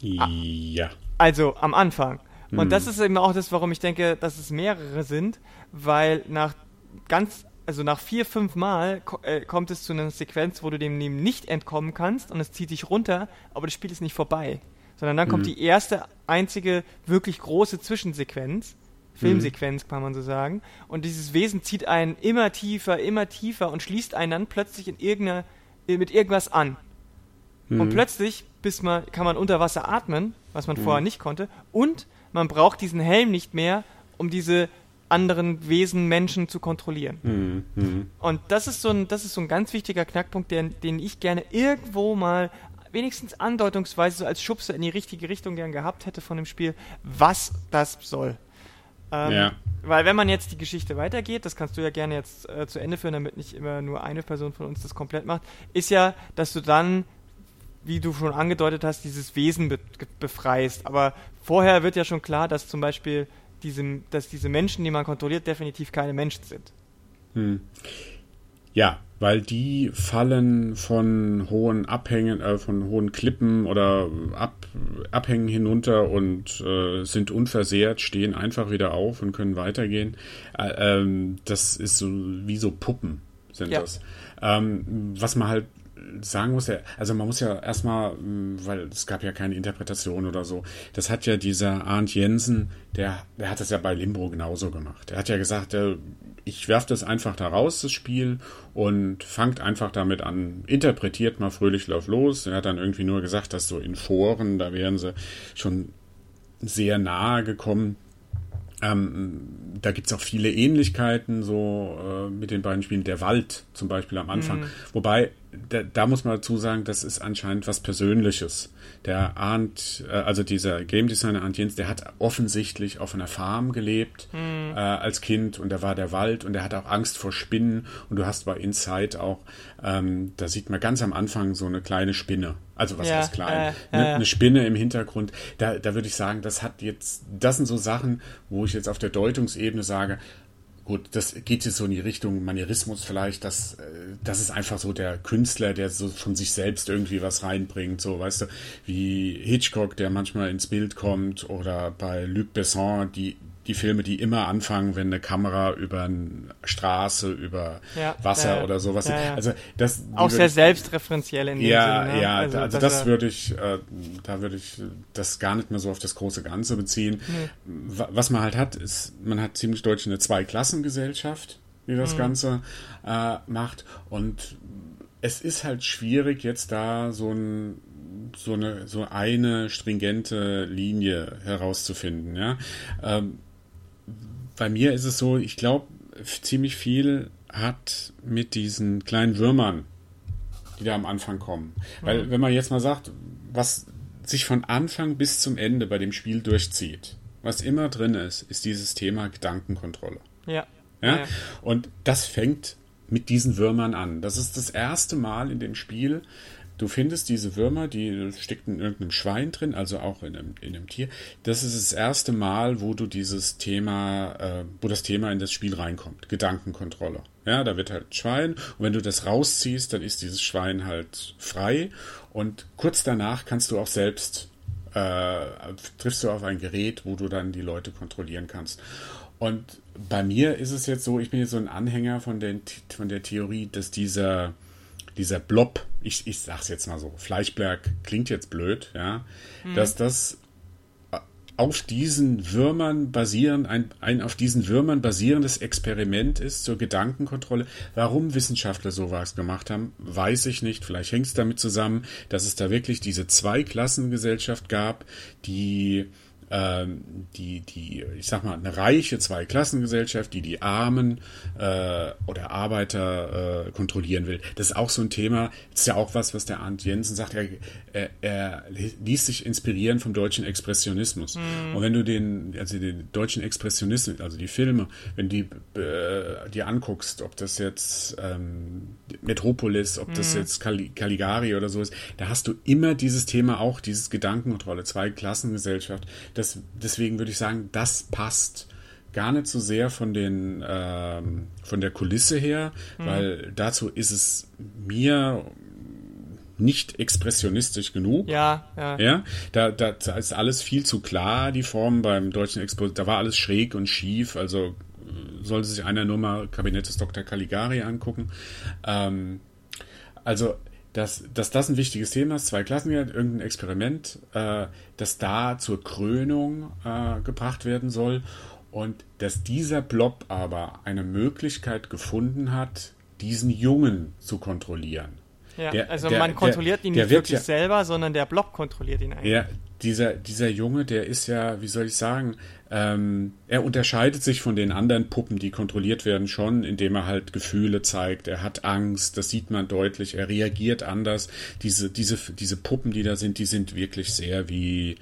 Ja. Also am Anfang. Und mhm. das ist eben auch das, warum ich denke, dass es mehrere sind, weil nach ganz also nach vier, fünf Mal äh, kommt es zu einer Sequenz, wo du dem nicht entkommen kannst und es zieht dich runter, aber das Spiel ist nicht vorbei. Sondern dann mhm. kommt die erste, einzige, wirklich große Zwischensequenz, Filmsequenz mhm. kann man so sagen, und dieses Wesen zieht einen immer tiefer, immer tiefer und schließt einen dann plötzlich in irgendeiner, äh, mit irgendwas an. Mhm. Und plötzlich bis man, kann man unter Wasser atmen, was man mhm. vorher nicht konnte, und man braucht diesen Helm nicht mehr, um diese anderen Wesen, Menschen zu kontrollieren. Mhm. Und das ist so ein, das ist so ein ganz wichtiger Knackpunkt, den, den ich gerne irgendwo mal wenigstens andeutungsweise so als Schubser in die richtige Richtung gern gehabt hätte von dem Spiel, was das soll. Ähm, ja. Weil wenn man jetzt die Geschichte weitergeht, das kannst du ja gerne jetzt äh, zu Ende führen, damit nicht immer nur eine Person von uns das komplett macht, ist ja, dass du dann, wie du schon angedeutet hast, dieses Wesen be befreist. Aber vorher wird ja schon klar, dass zum Beispiel diese, dass diese Menschen, die man kontrolliert, definitiv keine Menschen sind. Hm. Ja, weil die fallen von hohen Abhängen, äh, von hohen Klippen oder Ab, Abhängen hinunter und äh, sind unversehrt, stehen einfach wieder auf und können weitergehen. Äh, ähm, das ist so wie so Puppen sind ja. das. Ähm, was man halt sagen muss, ja, also man muss ja erstmal, hm, weil es gab ja keine Interpretation oder so, das hat ja dieser Arndt Jensen, der, der hat das ja bei Limbro genauso gemacht. Er hat ja gesagt, der, ich werfe das einfach da raus, das Spiel, und fangt einfach damit an, interpretiert mal fröhlich lauf los. Er hat dann irgendwie nur gesagt, dass so in Foren, da wären sie schon sehr nahe gekommen. Ähm, da gibt es auch viele Ähnlichkeiten so äh, mit den beiden Spielen. Der Wald zum Beispiel am Anfang. Mhm. Wobei da, da, muss man dazu sagen, das ist anscheinend was Persönliches. Der Arndt, äh, also dieser Game Designer Arndt Jens, der hat offensichtlich auf einer Farm gelebt mhm. äh, als Kind und da war der Wald und der hat auch Angst vor Spinnen und du hast bei Inside auch, ähm, da sieht man ganz am Anfang so eine kleine Spinne. Also was ja, heißt klein? Äh, ne, eine Spinne im Hintergrund. Da, da würde ich sagen, das hat jetzt, das sind so Sachen, wo ich jetzt auf der Deutungsebene sage, Gut, das geht jetzt so in die Richtung Manierismus vielleicht, dass äh, das ist einfach so der Künstler, der so von sich selbst irgendwie was reinbringt, so weißt du, wie Hitchcock, der manchmal ins Bild kommt, oder bei Luc Besson, die die Filme, die immer anfangen, wenn eine Kamera über eine Straße, über ja, Wasser ja, oder sowas. Ja, also das auch sehr selbstreferenziell in dem ja, Sinne. Ne? Ja, also, also das würde ich, äh, da würde ich das gar nicht mehr so auf das große Ganze beziehen. Mhm. Was man halt hat, ist, man hat ziemlich deutlich eine Zweiklassengesellschaft, die das mhm. Ganze äh, macht und es ist halt schwierig, jetzt da so ein so eine so eine stringente Linie herauszufinden. Ja, ähm, bei mir ist es so, ich glaube, ziemlich viel hat mit diesen kleinen Würmern, die da am Anfang kommen. Mhm. Weil, wenn man jetzt mal sagt, was sich von Anfang bis zum Ende bei dem Spiel durchzieht, was immer drin ist, ist dieses Thema Gedankenkontrolle. Ja. ja? ja. Und das fängt mit diesen Würmern an. Das ist das erste Mal in dem Spiel, Du findest diese Würmer, die steckt in irgendeinem Schwein drin, also auch in einem, in einem Tier. Das ist das erste Mal, wo du dieses Thema, äh, wo das Thema in das Spiel reinkommt. Gedankenkontrolle. Ja, da wird halt Schwein und wenn du das rausziehst, dann ist dieses Schwein halt frei und kurz danach kannst du auch selbst äh, triffst du auf ein Gerät, wo du dann die Leute kontrollieren kannst. Und bei mir ist es jetzt so, ich bin jetzt so ein Anhänger von, den, von der Theorie, dass dieser, dieser Blob, ich, ich sag's jetzt mal so, Fleischberg klingt jetzt blöd, ja, mhm. dass das auf diesen Würmern basierend, ein, ein auf diesen Würmern basierendes Experiment ist zur Gedankenkontrolle. Warum Wissenschaftler sowas gemacht haben, weiß ich nicht. Vielleicht hängt es damit zusammen, dass es da wirklich diese Zweiklassengesellschaft gab, die die, die, ich sag mal, eine reiche Zweiklassengesellschaft, die die Armen äh, oder Arbeiter äh, kontrollieren will. Das ist auch so ein Thema, das ist ja auch was, was der Arndt Jensen sagt, er, er, er ließ sich inspirieren vom deutschen Expressionismus. Mhm. Und wenn du den, also den deutschen Expressionismus, also die Filme, wenn die äh, dir anguckst, ob das jetzt ähm, Metropolis, ob mhm. das jetzt Cali Caligari oder so ist, da hast du immer dieses Thema auch, dieses Gedankenkontrolle, Zweiklassengesellschaft das, deswegen würde ich sagen, das passt gar nicht so sehr von den ähm, von der Kulisse her, mhm. weil dazu ist es mir nicht expressionistisch genug. Ja, ja. Ja, da, da, da ist alles viel zu klar, die Form beim deutschen Expo, da war alles schräg und schief, also sollte sich einer nur mal Kabinett des Dr. Caligari angucken. Ähm, also dass, dass das ein wichtiges Thema ist, zwei Klassen, irgendein Experiment, äh, das da zur Krönung äh, gebracht werden soll und dass dieser Blob aber eine Möglichkeit gefunden hat, diesen Jungen zu kontrollieren. Ja, der, also der, man kontrolliert der, ihn nicht wirklich ja, selber, sondern der Blob kontrolliert ihn eigentlich. Ja, dieser, dieser Junge, der ist ja, wie soll ich sagen, ähm, er unterscheidet sich von den anderen Puppen, die kontrolliert werden, schon, indem er halt Gefühle zeigt. Er hat Angst, das sieht man deutlich. Er reagiert anders. Diese, diese, diese Puppen, die da sind, die sind wirklich sehr wie,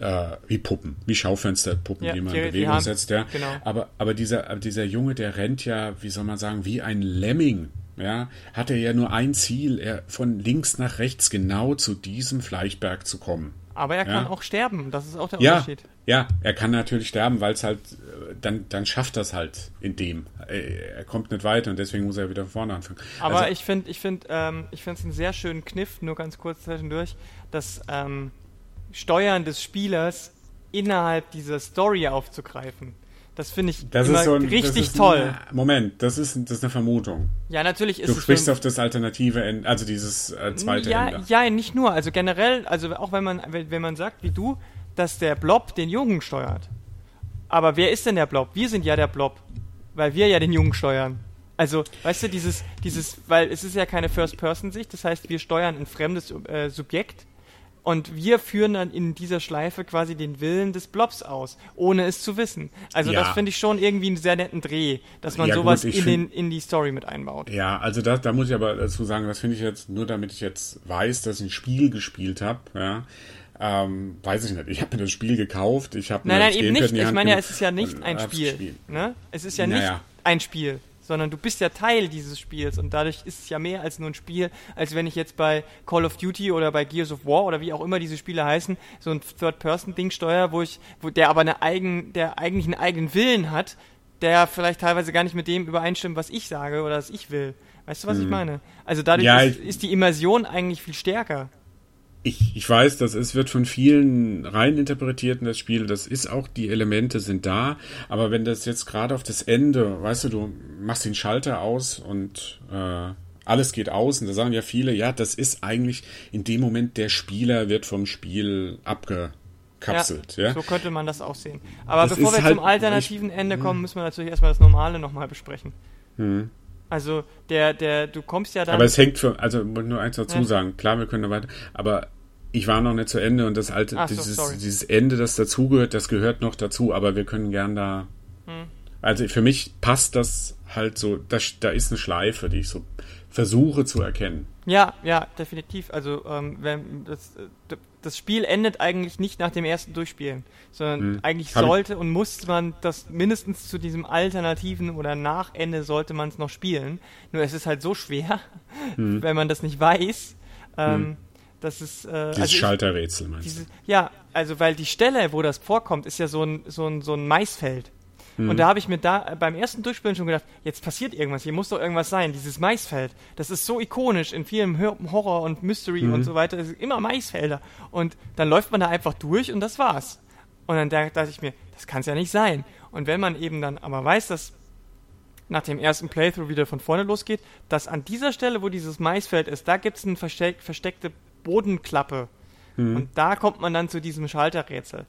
äh, wie Puppen, wie Schaufensterpuppen, ja, die man in Bewegung setzt. Ja. Genau. Aber, aber dieser, dieser Junge, der rennt ja, wie soll man sagen, wie ein Lemming. Ja, hat er ja nur ein Ziel, er von links nach rechts genau zu diesem Fleischberg zu kommen. Aber er kann auch sterben, das ist auch der ja, Unterschied. Ja, er kann natürlich sterben, weil es halt, äh, dann, dann schafft das halt in dem. Er kommt nicht weiter und deswegen muss er wieder vorne anfangen. Aber also, ich finde, ich finde, ähm, ich finde es einen sehr schönen Kniff, nur ganz kurz zwischendurch, das ähm, Steuern des Spielers innerhalb dieser Story aufzugreifen. Das finde ich das immer so ein, richtig toll. Ein, Moment, das ist, das ist eine Vermutung. Ja, natürlich ist du es. Du sprichst auf das alternative Ende, also dieses äh, zweite ja, Ende. Ja, nicht nur. Also generell, also auch wenn man, wenn man sagt, wie du, dass der Blob den Jungen steuert. Aber wer ist denn der Blob? Wir sind ja der Blob. Weil wir ja den Jungen steuern. Also, weißt du, dieses, dieses, weil es ist ja keine First-Person-Sicht, das heißt, wir steuern ein fremdes äh, Subjekt und wir führen dann in dieser Schleife quasi den Willen des Blobs aus, ohne es zu wissen. Also ja. das finde ich schon irgendwie einen sehr netten Dreh, dass man ja, sowas gut, in, den, in die Story mit einbaut. Ja, also das, da muss ich aber dazu sagen, das finde ich jetzt, nur damit ich jetzt weiß, dass ich ein Spiel gespielt habe, ja, ähm, weiß ich nicht. Ich habe mir das Spiel gekauft, ich habe Nein, nein, eben nicht. Ich meine ja, es ist ja nicht ein Spiel. Ne? Es ist ja naja. nicht ein Spiel sondern du bist ja Teil dieses Spiels und dadurch ist es ja mehr als nur ein Spiel, als wenn ich jetzt bei Call of Duty oder bei Gears of War oder wie auch immer diese Spiele heißen, so ein Third-Person-Ding steuere, wo ich, wo der aber eine eigen, der eigentlich einen eigenen Willen hat, der vielleicht teilweise gar nicht mit dem übereinstimmt, was ich sage oder was ich will. Weißt du, was hm. ich meine? Also dadurch ja, ist, ist die Immersion eigentlich viel stärker ich, ich weiß, das ist, wird von vielen rein interpretiert in das Spiel. Das ist auch, die Elemente sind da. Aber wenn das jetzt gerade auf das Ende, weißt du, du machst den Schalter aus und äh, alles geht aus. Und da sagen ja viele, ja, das ist eigentlich in dem Moment, der Spieler wird vom Spiel abgekapselt. Ja, ja? so könnte man das auch sehen. Aber das bevor wir halt, zum alternativen ich, Ende kommen, hm. müssen wir natürlich erstmal das Normale nochmal besprechen. Hm. Also der, der, du kommst ja dann. Aber es hängt für, also nur eins dazu ja. sagen, klar, wir können da weiter, aber ich war noch nicht zu Ende und das alte, so, dieses, dieses Ende, das dazugehört, das gehört noch dazu, aber wir können gern da. Hm. Also für mich passt das halt so, das, da ist eine Schleife, die ich so versuche zu erkennen. Ja, ja, definitiv. Also ähm, wenn das, äh, das Spiel endet eigentlich nicht nach dem ersten Durchspielen, sondern hm. eigentlich Hab sollte und muss man das mindestens zu diesem alternativen oder Nachende sollte man es noch spielen. Nur es ist halt so schwer, hm. wenn man das nicht weiß. Ähm, hm. Das ist, äh, Dieses also Schalterrätsel, meinst diese, Ja, also weil die Stelle, wo das vorkommt, ist ja so ein, so ein, so ein Maisfeld. Mhm. Und da habe ich mir da beim ersten Durchspielen schon gedacht, jetzt passiert irgendwas, hier muss doch irgendwas sein. Dieses Maisfeld, das ist so ikonisch in vielen Horror und Mystery mhm. und so weiter. Es sind immer Maisfelder. Und dann läuft man da einfach durch und das war's. Und dann dachte ich mir, das kann es ja nicht sein. Und wenn man eben dann aber weiß, dass nach dem ersten Playthrough wieder von vorne losgeht, dass an dieser Stelle, wo dieses Maisfeld ist, da gibt es eine versteck, versteckte Bodenklappe. Mhm. Und da kommt man dann zu diesem Schalterrätsel.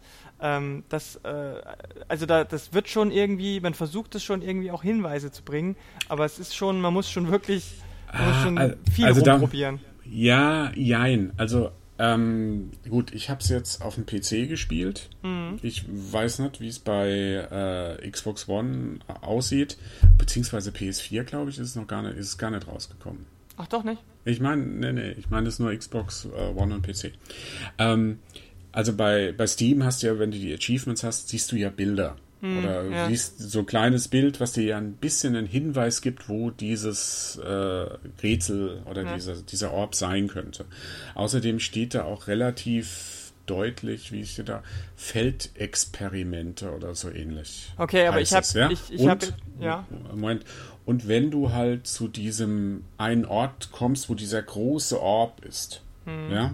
Ähm, das, äh, also da, das wird schon irgendwie, man versucht es schon irgendwie auch Hinweise zu bringen, aber es ist schon, man muss schon wirklich man muss schon ah, viel also rumprobieren. Da, ja, jein. Also ähm, gut, ich habe es jetzt auf dem PC gespielt. Mhm. Ich weiß nicht, wie es bei äh, Xbox One aussieht, beziehungsweise PS4, glaube ich, ist es noch gar nicht, ist gar nicht rausgekommen. Ach doch nicht? Ich meine, nee, nee, ich meine es nur Xbox äh, One und PC. Ähm, also bei, bei Steam hast du ja, wenn du die Achievements hast, siehst du ja Bilder. Hm, oder ja. siehst so ein kleines Bild, was dir ja ein bisschen einen Hinweis gibt, wo dieses äh, Rätsel oder ja. dieser, dieser Orb sein könnte. Außerdem steht da auch relativ deutlich, wie ich da, Feldexperimente oder so ähnlich. Okay, aber ich habe, ja? ich, ich habe, ja. Moment. Und wenn du halt zu diesem einen Ort kommst, wo dieser große Orb ist, hm. ja,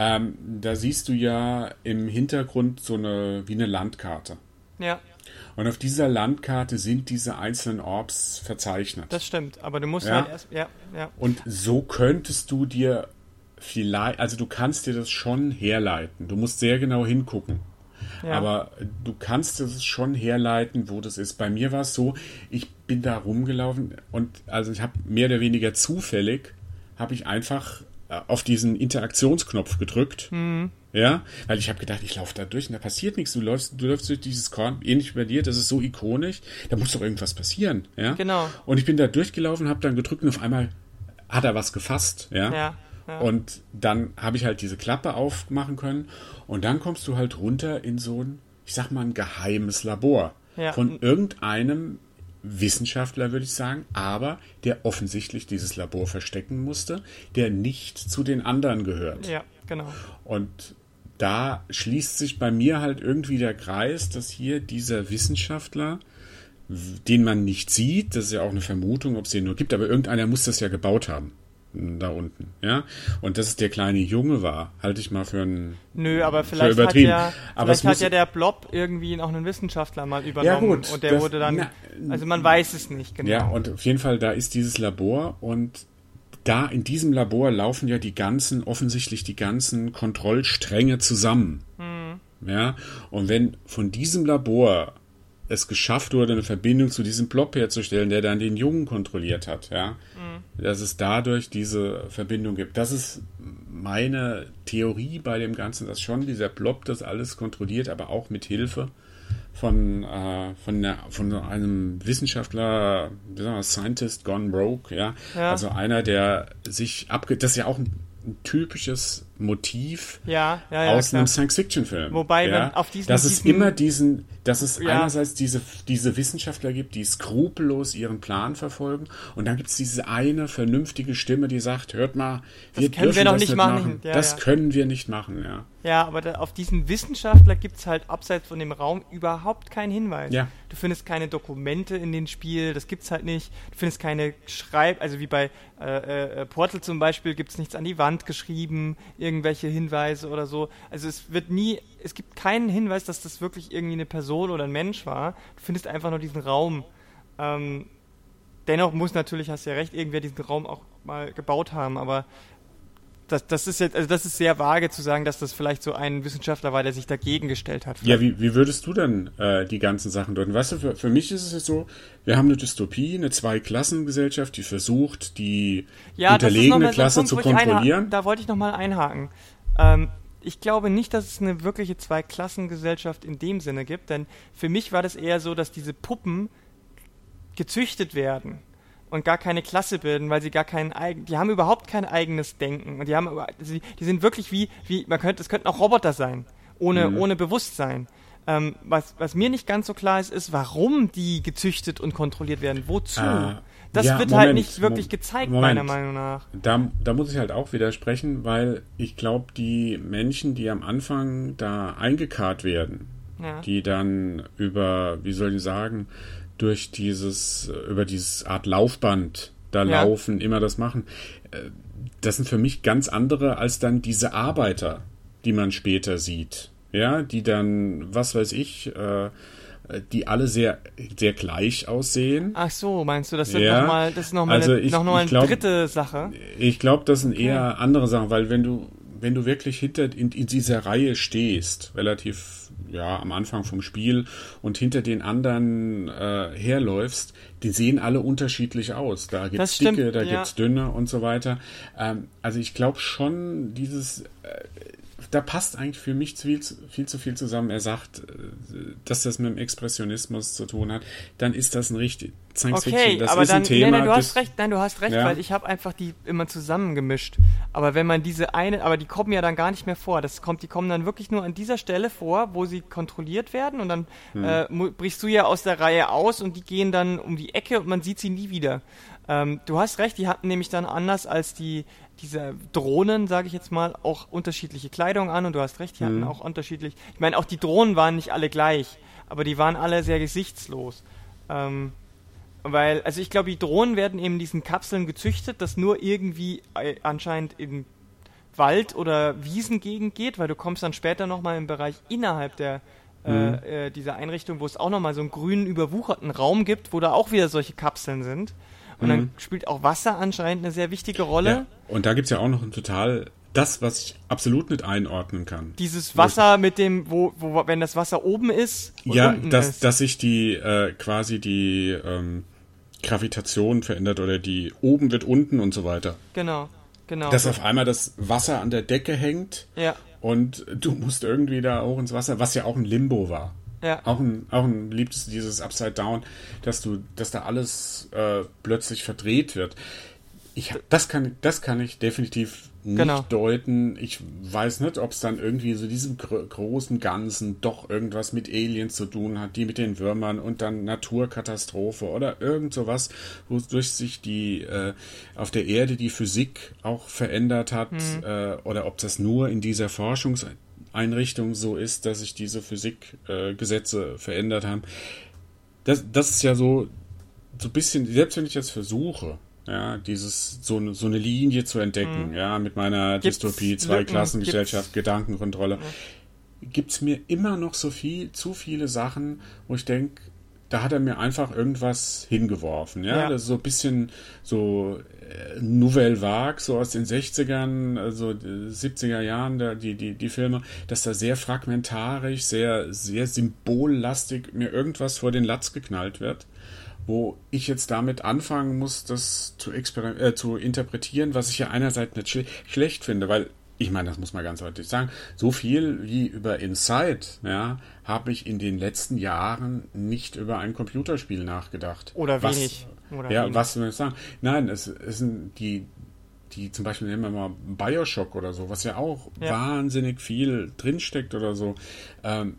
ähm, da siehst du ja im Hintergrund so eine, wie eine Landkarte. Ja. Und auf dieser Landkarte sind diese einzelnen Orbs verzeichnet. Das stimmt, aber du musst ja? halt erst, ja, ja. Und so könntest du dir vielleicht, also du kannst dir das schon herleiten. Du musst sehr genau hingucken. Ja. Aber du kannst es schon herleiten, wo das ist. Bei mir war es so, ich bin da rumgelaufen und also ich habe mehr oder weniger zufällig, habe ich einfach auf diesen Interaktionsknopf gedrückt. Mhm. Ja, weil ich habe gedacht, ich laufe da durch und da passiert nichts. Du läufst, du läufst durch dieses Korn, ähnlich wie bei dir, das ist so ikonisch, da muss doch irgendwas passieren. Ja, genau. Und ich bin da durchgelaufen, habe dann gedrückt und auf einmal hat er was gefasst. Ja. ja, ja. Und dann habe ich halt diese Klappe aufmachen können und dann kommst du halt runter in so ein, ich sag mal, ein geheimes Labor ja. von irgendeinem Wissenschaftler, würde ich sagen, aber der offensichtlich dieses Labor verstecken musste, der nicht zu den anderen gehört. Ja, genau. Und da schließt sich bei mir halt irgendwie der Kreis, dass hier dieser Wissenschaftler, den man nicht sieht, das ist ja auch eine Vermutung, ob es den nur gibt, aber irgendeiner muss das ja gebaut haben da unten, ja. Und dass es der kleine Junge war, halte ich mal für einen. Nö, aber vielleicht hat ja, aber vielleicht hat ja der Blob irgendwie noch einen Wissenschaftler mal übernommen ja, gut, und der das, wurde dann, na, also man weiß es nicht genau. Ja, und auf jeden Fall da ist dieses Labor und da in diesem Labor laufen ja die ganzen, offensichtlich die ganzen Kontrollstränge zusammen. Hm. Ja, und wenn von diesem Labor es geschafft wurde, eine Verbindung zu diesem Blob herzustellen, der dann den Jungen kontrolliert hat, ja. Mhm. Dass es dadurch diese Verbindung gibt. Das ist meine Theorie bei dem Ganzen, dass schon dieser Blob das alles kontrolliert, aber auch mit Hilfe von, äh, von, einer, von einem Wissenschaftler, wie sagen wir, Scientist gone broke, ja? ja. Also einer, der sich abge... Das ist ja auch ein ein typisches Motiv ja, ja, ja, aus klar. einem Science-Fiction-Film. Wobei ja, auf diesen, dass es immer diesen, dass es einerseits diese, diese Wissenschaftler gibt, die skrupellos ihren Plan verfolgen, und dann gibt es diese eine vernünftige Stimme, die sagt, hört mal, wir das können wir noch nicht machen. machen. das können wir nicht machen, ja. Ja, aber da, auf diesen Wissenschaftler gibt es halt abseits von dem Raum überhaupt keinen Hinweis. Ja. Du findest keine Dokumente in dem Spiel, das gibt's halt nicht. Du findest keine Schreib, also wie bei äh, äh, Portal zum Beispiel gibt es nichts an die Wand geschrieben, irgendwelche Hinweise oder so. Also es wird nie, es gibt keinen Hinweis, dass das wirklich irgendwie eine Person oder ein Mensch war. Du findest einfach nur diesen Raum. Ähm, dennoch muss natürlich, hast du ja recht, irgendwer diesen Raum auch mal gebaut haben, aber das, das ist jetzt, also das ist sehr vage zu sagen, dass das vielleicht so ein Wissenschaftler war, der sich dagegen gestellt hat. Ja, wie, wie würdest du dann äh, die ganzen Sachen deuten? Weißt du, für, für mich ist es jetzt so, wir haben eine Dystopie, eine Zweiklassengesellschaft, die versucht, die ja, unterlegene Klasse Punkt, zu kontrollieren. Da wollte ich nochmal einhaken. Ähm, ich glaube nicht, dass es eine wirkliche Zweiklassengesellschaft in dem Sinne gibt, denn für mich war das eher so, dass diese Puppen gezüchtet werden und gar keine Klasse bilden, weil sie gar keinen eigen, die haben überhaupt kein eigenes Denken und die haben, die sind wirklich wie, wie man könnte, es könnten auch Roboter sein, ohne, mhm. ohne Bewusstsein. Ähm, was, was mir nicht ganz so klar ist, ist, warum die gezüchtet und kontrolliert werden. Wozu? Äh, das ja, wird halt Moment, halt nicht wirklich gezeigt, Moment. meiner Meinung nach. Da, da muss ich halt auch widersprechen, weil ich glaube, die Menschen, die am Anfang da eingekarrt werden, ja. die dann über, wie soll ich sagen, durch dieses, über dieses Art Laufband da ja. laufen, immer das machen. Äh, das sind für mich ganz andere als dann diese Arbeiter, die man später sieht. Ja, die dann, was weiß ich, äh, die alle sehr, sehr gleich aussehen. Ach so, meinst du, das, ja. noch mal, das ist nochmal also eine, noch mal eine glaub, dritte Sache? Ich glaube, das sind okay. eher andere Sachen, weil wenn du, wenn du wirklich hinter in, in dieser Reihe stehst, relativ ja am Anfang vom Spiel und hinter den anderen äh, herläufst, die sehen alle unterschiedlich aus. Da gibt's dicke, da ja. gibt's dünne und so weiter. Ähm, also ich glaube schon, dieses äh, da passt eigentlich für mich viel, viel zu viel zusammen. Er sagt, äh, dass das mit dem Expressionismus zu tun hat. Dann ist das ein richtig Science okay, Fiction. Das aber ist dann, ein Thema. Nein, nein, du hast recht, nein, du hast recht, ja. weil ich habe einfach die immer zusammengemischt. Aber wenn man diese eine, aber die kommen ja dann gar nicht mehr vor. Das kommt, die kommen dann wirklich nur an dieser Stelle vor, wo sie kontrolliert werden und dann hm. äh, brichst du ja aus der Reihe aus und die gehen dann um die Ecke und man sieht sie nie wieder. Ähm, du hast recht, die hatten nämlich dann anders als die diese Drohnen, sage ich jetzt mal, auch unterschiedliche Kleidung an und du hast recht, die hatten mhm. auch unterschiedlich. Ich meine, auch die Drohnen waren nicht alle gleich, aber die waren alle sehr gesichtslos. Ähm, weil, also ich glaube, die Drohnen werden eben in diesen Kapseln gezüchtet, das nur irgendwie äh, anscheinend in Wald- oder Wiesengegend geht, weil du kommst dann später nochmal im Bereich innerhalb der äh, mhm. äh, dieser Einrichtung, wo es auch nochmal so einen grünen, überwucherten Raum gibt, wo da auch wieder solche Kapseln sind. Und mhm. dann spielt auch Wasser anscheinend eine sehr wichtige Rolle. Ja. Und da gibt es ja auch noch ein total das, was ich absolut nicht einordnen kann. Dieses Wasser mit dem, wo, wo wenn das Wasser oben ist. ja, dass, ist. dass sich die äh, quasi die ähm, Gravitation verändert oder die oben wird unten und so weiter. Genau, genau. Dass auf einmal das Wasser an der Decke hängt. Ja. Und du musst irgendwie da hoch ins Wasser, was ja auch ein Limbo war. Ja. Auch ein, auch ein liebtes dieses Upside Down, dass du, dass da alles äh, plötzlich verdreht wird. Ich, das kann, das kann ich definitiv nicht genau. deuten. Ich weiß nicht, ob es dann irgendwie so diesem gro großen Ganzen doch irgendwas mit Aliens zu tun hat, die mit den Würmern und dann Naturkatastrophe oder irgend sowas, wodurch sich die äh, auf der Erde die Physik auch verändert hat mhm. äh, oder ob das nur in dieser Forschungs Einrichtung so ist, dass sich diese Physikgesetze äh, verändert haben. Das, das ist ja so, so ein bisschen, selbst wenn ich jetzt versuche, ja, dieses, so, so eine Linie zu entdecken, mhm. ja, mit meiner gibt's Dystopie, Zweiklassengesellschaft, Gedankenkontrolle, ja. gibt's mir immer noch so viel, zu viele Sachen, wo ich denke, da hat er mir einfach irgendwas hingeworfen. Ja, ja. das ist so ein bisschen so äh, Nouvelle Vague, so aus den 60ern, also 70er Jahren, da, die, die, die Filme, dass da sehr fragmentarisch, sehr, sehr symbollastig mir irgendwas vor den Latz geknallt wird wo ich jetzt damit anfangen muss, das zu, äh, zu interpretieren, was ich ja einerseits nicht schle schlecht finde, weil ich meine, das muss man ganz deutlich sagen, so viel wie über Inside, ja, habe ich in den letzten Jahren nicht über ein Computerspiel nachgedacht. Oder was, wenig. Oder ja, wenig. was soll ich sagen? Nein, es, es sind die, die zum Beispiel nehmen wir mal Bioshock oder so, was ja auch ja. wahnsinnig viel drinsteckt oder so. Ähm,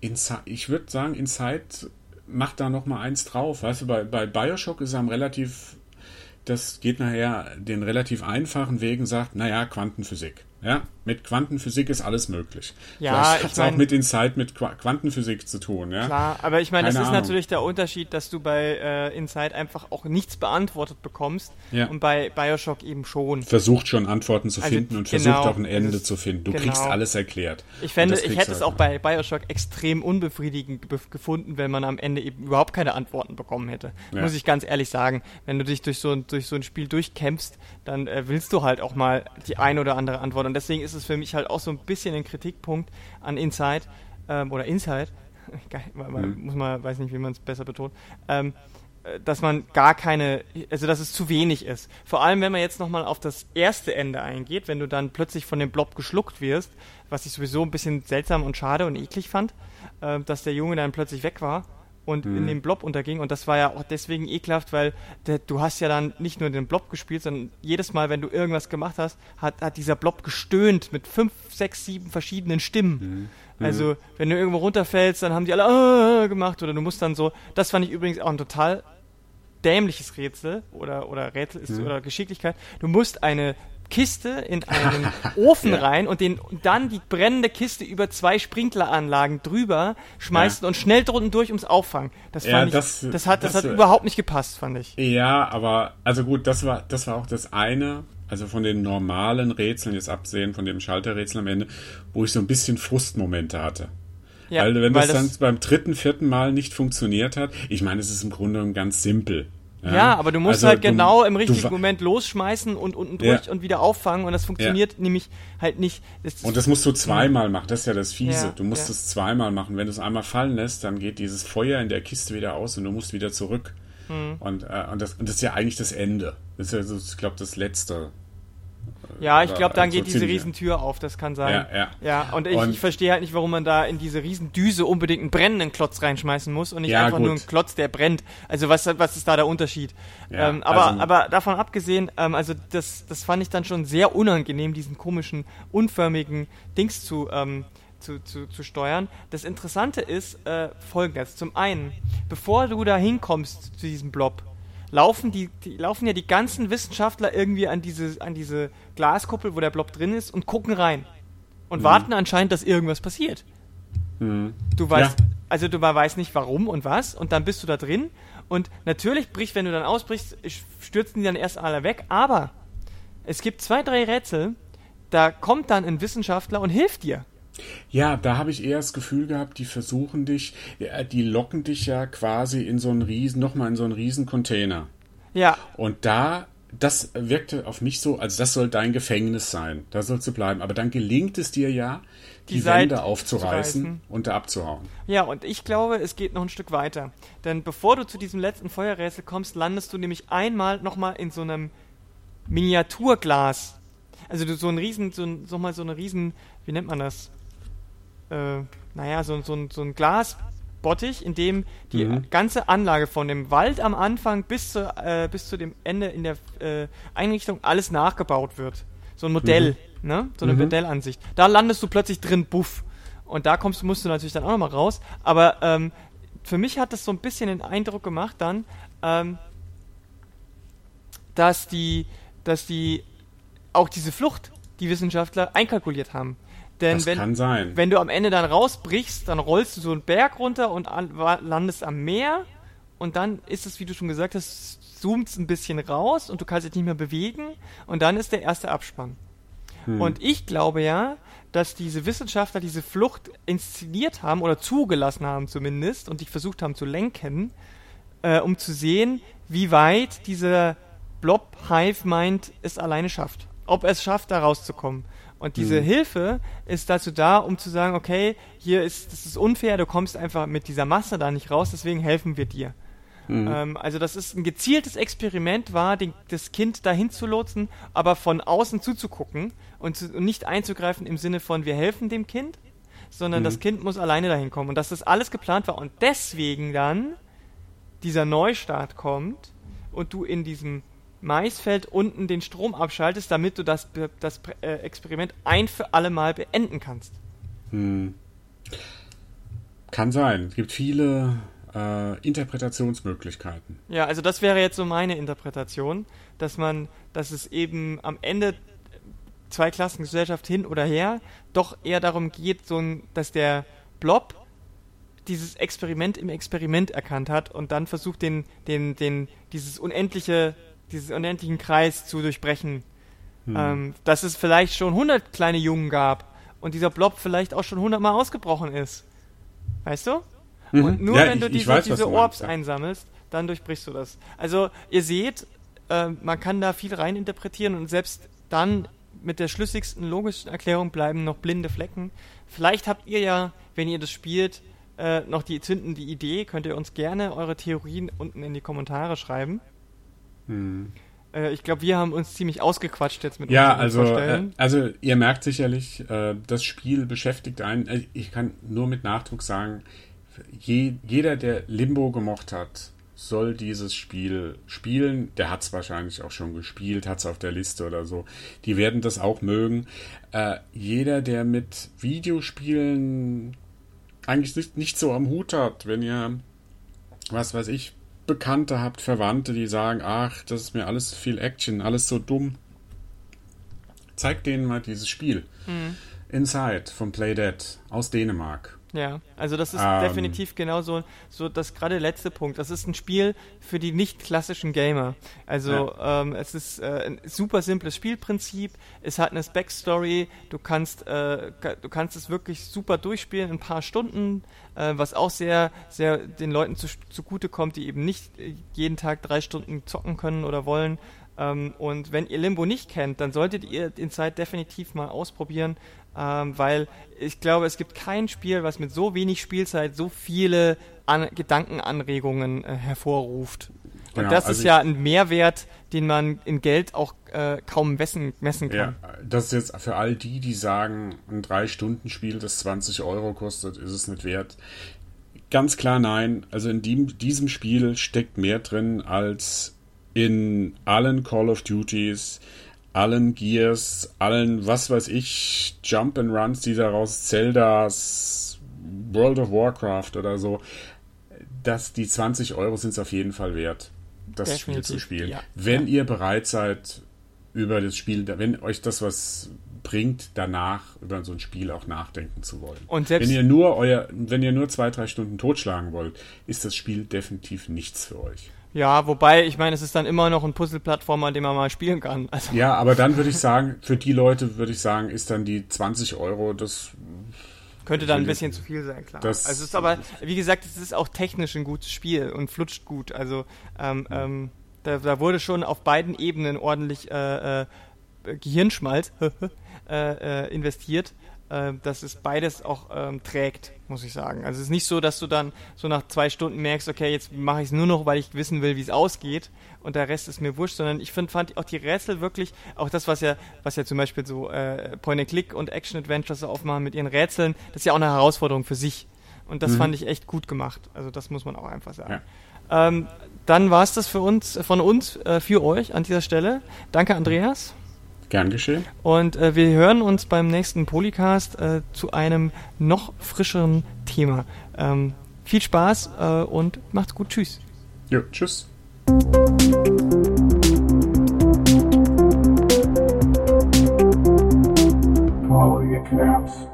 Inside, ich würde sagen, Inside macht da noch mal eins drauf. Weißt du, bei, bei Bioshock ist er relativ, das geht nachher den relativ einfachen Wegen, sagt, naja, Quantenphysik. Ja, mit Quantenphysik ist alles möglich. Ja, hat es auch mit Inside mit Quantenphysik zu tun. Ja? Klar, aber ich meine, es ist Ahnung. natürlich der Unterschied, dass du bei äh, Inside einfach auch nichts beantwortet bekommst ja. und bei Bioshock eben schon. Versucht schon Antworten zu also finden und genau, versucht auch ein Ende zu finden. Du genau. kriegst alles erklärt. Ich fände, ich hätte es auch bei Bioshock extrem unbefriedigend gefunden, wenn man am Ende eben überhaupt keine Antworten bekommen hätte. Ja. Muss ich ganz ehrlich sagen. Wenn du dich durch so, durch so ein Spiel durchkämpfst, dann äh, willst du halt auch mal die ein oder andere Antwort. Und deswegen ist es für mich halt auch so ein bisschen ein Kritikpunkt an Inside ähm, oder Inside. man, mhm. muss man, weiß nicht, wie man es besser betont. Ähm, äh, dass man gar keine, also dass es zu wenig ist. Vor allem, wenn man jetzt nochmal auf das erste Ende eingeht, wenn du dann plötzlich von dem Blob geschluckt wirst, was ich sowieso ein bisschen seltsam und schade und eklig fand, äh, dass der Junge dann plötzlich weg war und mhm. in dem Blob unterging. Und das war ja auch deswegen ekelhaft, weil der, du hast ja dann nicht nur den Blob gespielt, sondern jedes Mal, wenn du irgendwas gemacht hast, hat, hat dieser Blob gestöhnt mit fünf, sechs, sieben verschiedenen Stimmen. Mhm. Also, wenn du irgendwo runterfällst, dann haben die alle äh, gemacht oder du musst dann so. Das fand ich übrigens auch ein total dämliches Rätsel oder, oder Rätsel ist mhm. oder Geschicklichkeit. Du musst eine Kiste in einen Ofen Ja. rein und den dann die brennende Kiste über zwei Sprinkleranlagen drüber schmeißen Ja. und schnell drunten durch ums Auffangen. Das Ja, fand ich, das- das, hat, das, das- hat überhaupt nicht gepasst, fand ich. Ja, aber also gut, das war das war auch das eine, also von den normalen Rätseln jetzt absehen von dem Schalterrätsel am Ende, wo ich so ein bisschen Frustmomente hatte. Ja, weil wenn weil das dann beim dritten, vierten Mal nicht funktioniert hat, ich meine, es ist im Grunde genommen ganz simpel. Ja, aber du musst Also halt genau im du richtigen Moment losschmeißen und unten durch Ja. und wieder auffangen und das funktioniert nämlich halt nicht. Das, Und das musst du zweimal machen, das ist ja das Fiese. Ja, du musst ja. es zweimal machen. Wenn du es einmal fallen lässt, dann geht dieses Feuer in der Kiste wieder aus und du musst wieder zurück. Hm. Und, äh, und, das, und das ist ja eigentlich das Ende. Das ist ja, ich glaube, das letzte. Ja, ich glaube, dann so geht diese. Riesentür auf, das kann sein. Ja, ja. Ja, und ich, ich verstehe halt nicht, warum man da in diese Riesendüse unbedingt einen brennenden Klotz reinschmeißen muss und nicht Ja, einfach gut. nur einen Klotz, der brennt. Also was, was ist da der Unterschied? Ja, ähm, aber, also- aber davon abgesehen, ähm, also das, das fand ich dann schon sehr unangenehm, diesen komischen, unförmigen Dings zu, ähm, zu, zu, zu steuern. Das Interessante ist äh, folgendes. Zum einen, bevor du da hinkommst zu diesem Blob, laufen die, die laufen ja die ganzen Wissenschaftler irgendwie an diese, an diese Glaskuppel, wo der Blob drin ist, und gucken rein. Und warten anscheinend, dass irgendwas passiert. Mhm. Du weißt, Ja. also du weißt nicht warum und was, und dann bist du da drin. Und natürlich bricht, wenn du dann ausbrichst, stürzen die dann erst alle weg, aber es gibt zwei, drei Rätsel, da kommt dann ein Wissenschaftler und hilft dir. Ja, da habe ich eher das Gefühl gehabt, die versuchen dich, ja, die locken dich ja quasi in so einen riesen, nochmal in so einen riesen Container. Ja, Und da, das wirkte auf mich so, als das soll dein Gefängnis sein. Da sollst du bleiben. Aber dann gelingt es dir ja, die, Die Wände aufzureißen zu reißen. und da abzuhauen. Ja, und ich glaube, es geht noch ein Stück weiter. Denn bevor du zu diesem letzten Feuerrätsel kommst, landest du nämlich einmal nochmal in so einem Miniaturglas. Also du so ein riesen, so, ein, so mal so eine riesen, wie nennt man das? Äh, naja, so, so, ein, so ein Glasbottich, in dem die Mhm. ganze Anlage von dem Wald am Anfang bis zu, äh, bis zu dem Ende in der äh, Einrichtung alles nachgebaut wird. So ein Modell, ne? So eine Mhm. Modellansicht. Da landest du plötzlich drin, buff. Und da kommst, musst du natürlich dann auch nochmal raus. Aber ähm, für mich hat das so ein bisschen den Eindruck gemacht dann, ähm, dass die, dass die auch diese Flucht, die Wissenschaftler einkalkuliert haben. Denn Das wenn, kann sein. wenn du am Ende dann rausbrichst, dann rollst du so einen Berg runter und an, landest am Meer und dann ist es, wie du schon gesagt hast, zoomt ein bisschen raus und du kannst dich nicht mehr bewegen und dann ist der erste Abspann. Hm. Und ich glaube ja, dass diese Wissenschaftler diese Flucht inszeniert haben oder zugelassen haben zumindest und dich versucht haben zu lenken, äh, um zu sehen, wie weit dieser Blob Hive Mind es alleine schafft. Ob es schafft, da rauszukommen. Und diese Mhm. Hilfe ist dazu da, um zu sagen, okay, hier ist, das ist unfair, du kommst einfach mit dieser Masse da nicht raus, deswegen helfen wir dir. Mhm. Ähm, also das ist ein gezieltes Experiment war, den, das Kind dahin zu lotsen, aber von außen zuzugucken und, zu, und nicht einzugreifen im Sinne von wir helfen dem Kind, sondern Mhm. das Kind muss alleine dahin kommen und dass das alles geplant war und deswegen dann dieser Neustart kommt und du in diesem Maisfeld unten den Strom abschaltest, damit du das, das äh, Experiment ein für alle Mal beenden kannst. Hm. Kann sein. Es gibt viele äh, Interpretationsmöglichkeiten. Ja, also das wäre jetzt so meine Interpretation, dass man, dass es eben am Ende zwei Klassengesellschaft hin oder her doch eher darum geht, so ein, dass der Blob dieses Experiment im Experiment erkannt hat und dann versucht, den, den, den, dieses unendliche, dieses unendlichen Kreis zu durchbrechen. Hm. Ähm, dass es vielleicht schon 100 kleine Jungen gab und dieser Blob vielleicht auch schon 100 Mal ausgebrochen ist. Weißt du? Mhm. Und nur Ja, wenn du ich- ich diese, weiß, diese du Orbs ja. einsammelst, dann durchbrichst du das. Also ihr seht, äh, man kann da viel reininterpretieren und selbst dann mit der schlüssigsten logischen Erklärung bleiben noch blinde Flecken. Vielleicht habt ihr ja, wenn ihr das spielt, äh, noch die zündende Idee, könnt ihr uns gerne eure Theorien unten in die Kommentare schreiben. Hm. Äh, ich glaube, wir haben uns ziemlich ausgequatscht jetzt mit Ja, unseren also, äh, Vorstellen. also ihr merkt sicherlich, äh, das Spiel beschäftigt einen. Ich kann nur mit Nachdruck sagen, je, jeder, der Limbo gemocht hat, soll dieses Spiel spielen. Der hat es wahrscheinlich auch schon gespielt, hat es auf der Liste oder so. Die werden das auch mögen. Äh, jeder, der mit Videospielen eigentlich nicht, nicht so am Hut hat, wenn ihr, was weiß ich, Bekannte habt, Verwandte, die sagen, ach, das ist mir alles viel Action, alles so dumm zeig denen mal dieses Spiel. Mhm. Inside von Playdead aus Dänemark. Ja, also das ist ähm, definitiv genau so, so das gerade letzte Punkt. Das ist ein Spiel für die nicht klassischen Gamer. Also ja. ähm, es ist äh, ein super simples Spielprinzip. Es hat eine Backstory. Du kannst äh, du kannst es wirklich super durchspielen in ein paar Stunden, äh, was auch sehr sehr den Leuten zu, zugute kommt, die eben nicht jeden Tag drei Stunden zocken können oder wollen. Ähm, und wenn ihr Limbo nicht kennt, dann solltet ihr den Zeit definitiv mal ausprobieren ähm, weil ich glaube, es gibt kein Spiel, was mit so wenig Spielzeit so viele An Gedankenanregungen äh, hervorruft. Und genau, das also ist ja ein Mehrwert, den man in Geld auch äh, kaum messen, messen kann. Ja, das ist jetzt für all die, die sagen, ein 3-Stunden-Spiel, das 20 Euro kostet, ist es nicht wert. Ganz klar nein. Also in dem, diesem Spiel steckt mehr drin als in allen Call of Duties, allen Gears, allen, was weiß ich, Jump and Runs, die daraus Zeldas, World of Warcraft oder so, dass die 20 Euro sind es auf jeden Fall wert, das Definitiv, Spiel zu spielen. Ja. Wenn ja. ihr bereit seid, über das Spiel, wenn euch das was bringt, danach über so ein Spiel auch nachdenken zu wollen. Und selbst wenn ihr nur euer, wenn ihr nur zwei, drei Stunden totschlagen wollt, ist das Spiel definitiv nichts für euch. Ja, wobei, ich meine, es ist dann immer noch ein Puzzle-Plattformer, den man mal spielen kann. Also. Ja, aber dann würde ich sagen, für die Leute würde ich sagen, ist dann die 20 Euro das. Könnte dann ein bisschen zu viel sein, klar. Also es ist aber, wie gesagt, es ist auch technisch ein gutes Spiel und flutscht gut. Also ähm, ähm, da, da, wurde schon auf beiden Ebenen ordentlich äh, äh, Gehirnschmalz äh, äh, investiert äh, dass es beides auch ähm, trägt, muss ich sagen. Also es ist nicht so, dass du dann so nach zwei Stunden merkst, okay, jetzt mache ich es nur noch, weil ich wissen will, wie es ausgeht und der Rest ist mir wurscht, sondern ich find, fand auch die Rätsel wirklich, auch das, was ja, was ja zum Beispiel so äh, Point-and-Click und Action-Adventures aufmachen mit ihren Rätseln, das ist ja auch eine Herausforderung für sich. Und das mhm. fand ich echt gut gemacht. Also das muss man auch einfach sagen. Ja. Ähm, dann war es das für uns, von uns, äh, für euch an dieser Stelle. Danke, Andreas. Gern geschehen. Und äh, wir hören uns beim nächsten Polycast äh, zu einem noch frischeren Thema. Ähm, viel Spaß äh, und macht's gut. Tschüss. Ja, tschüss. Polycaps.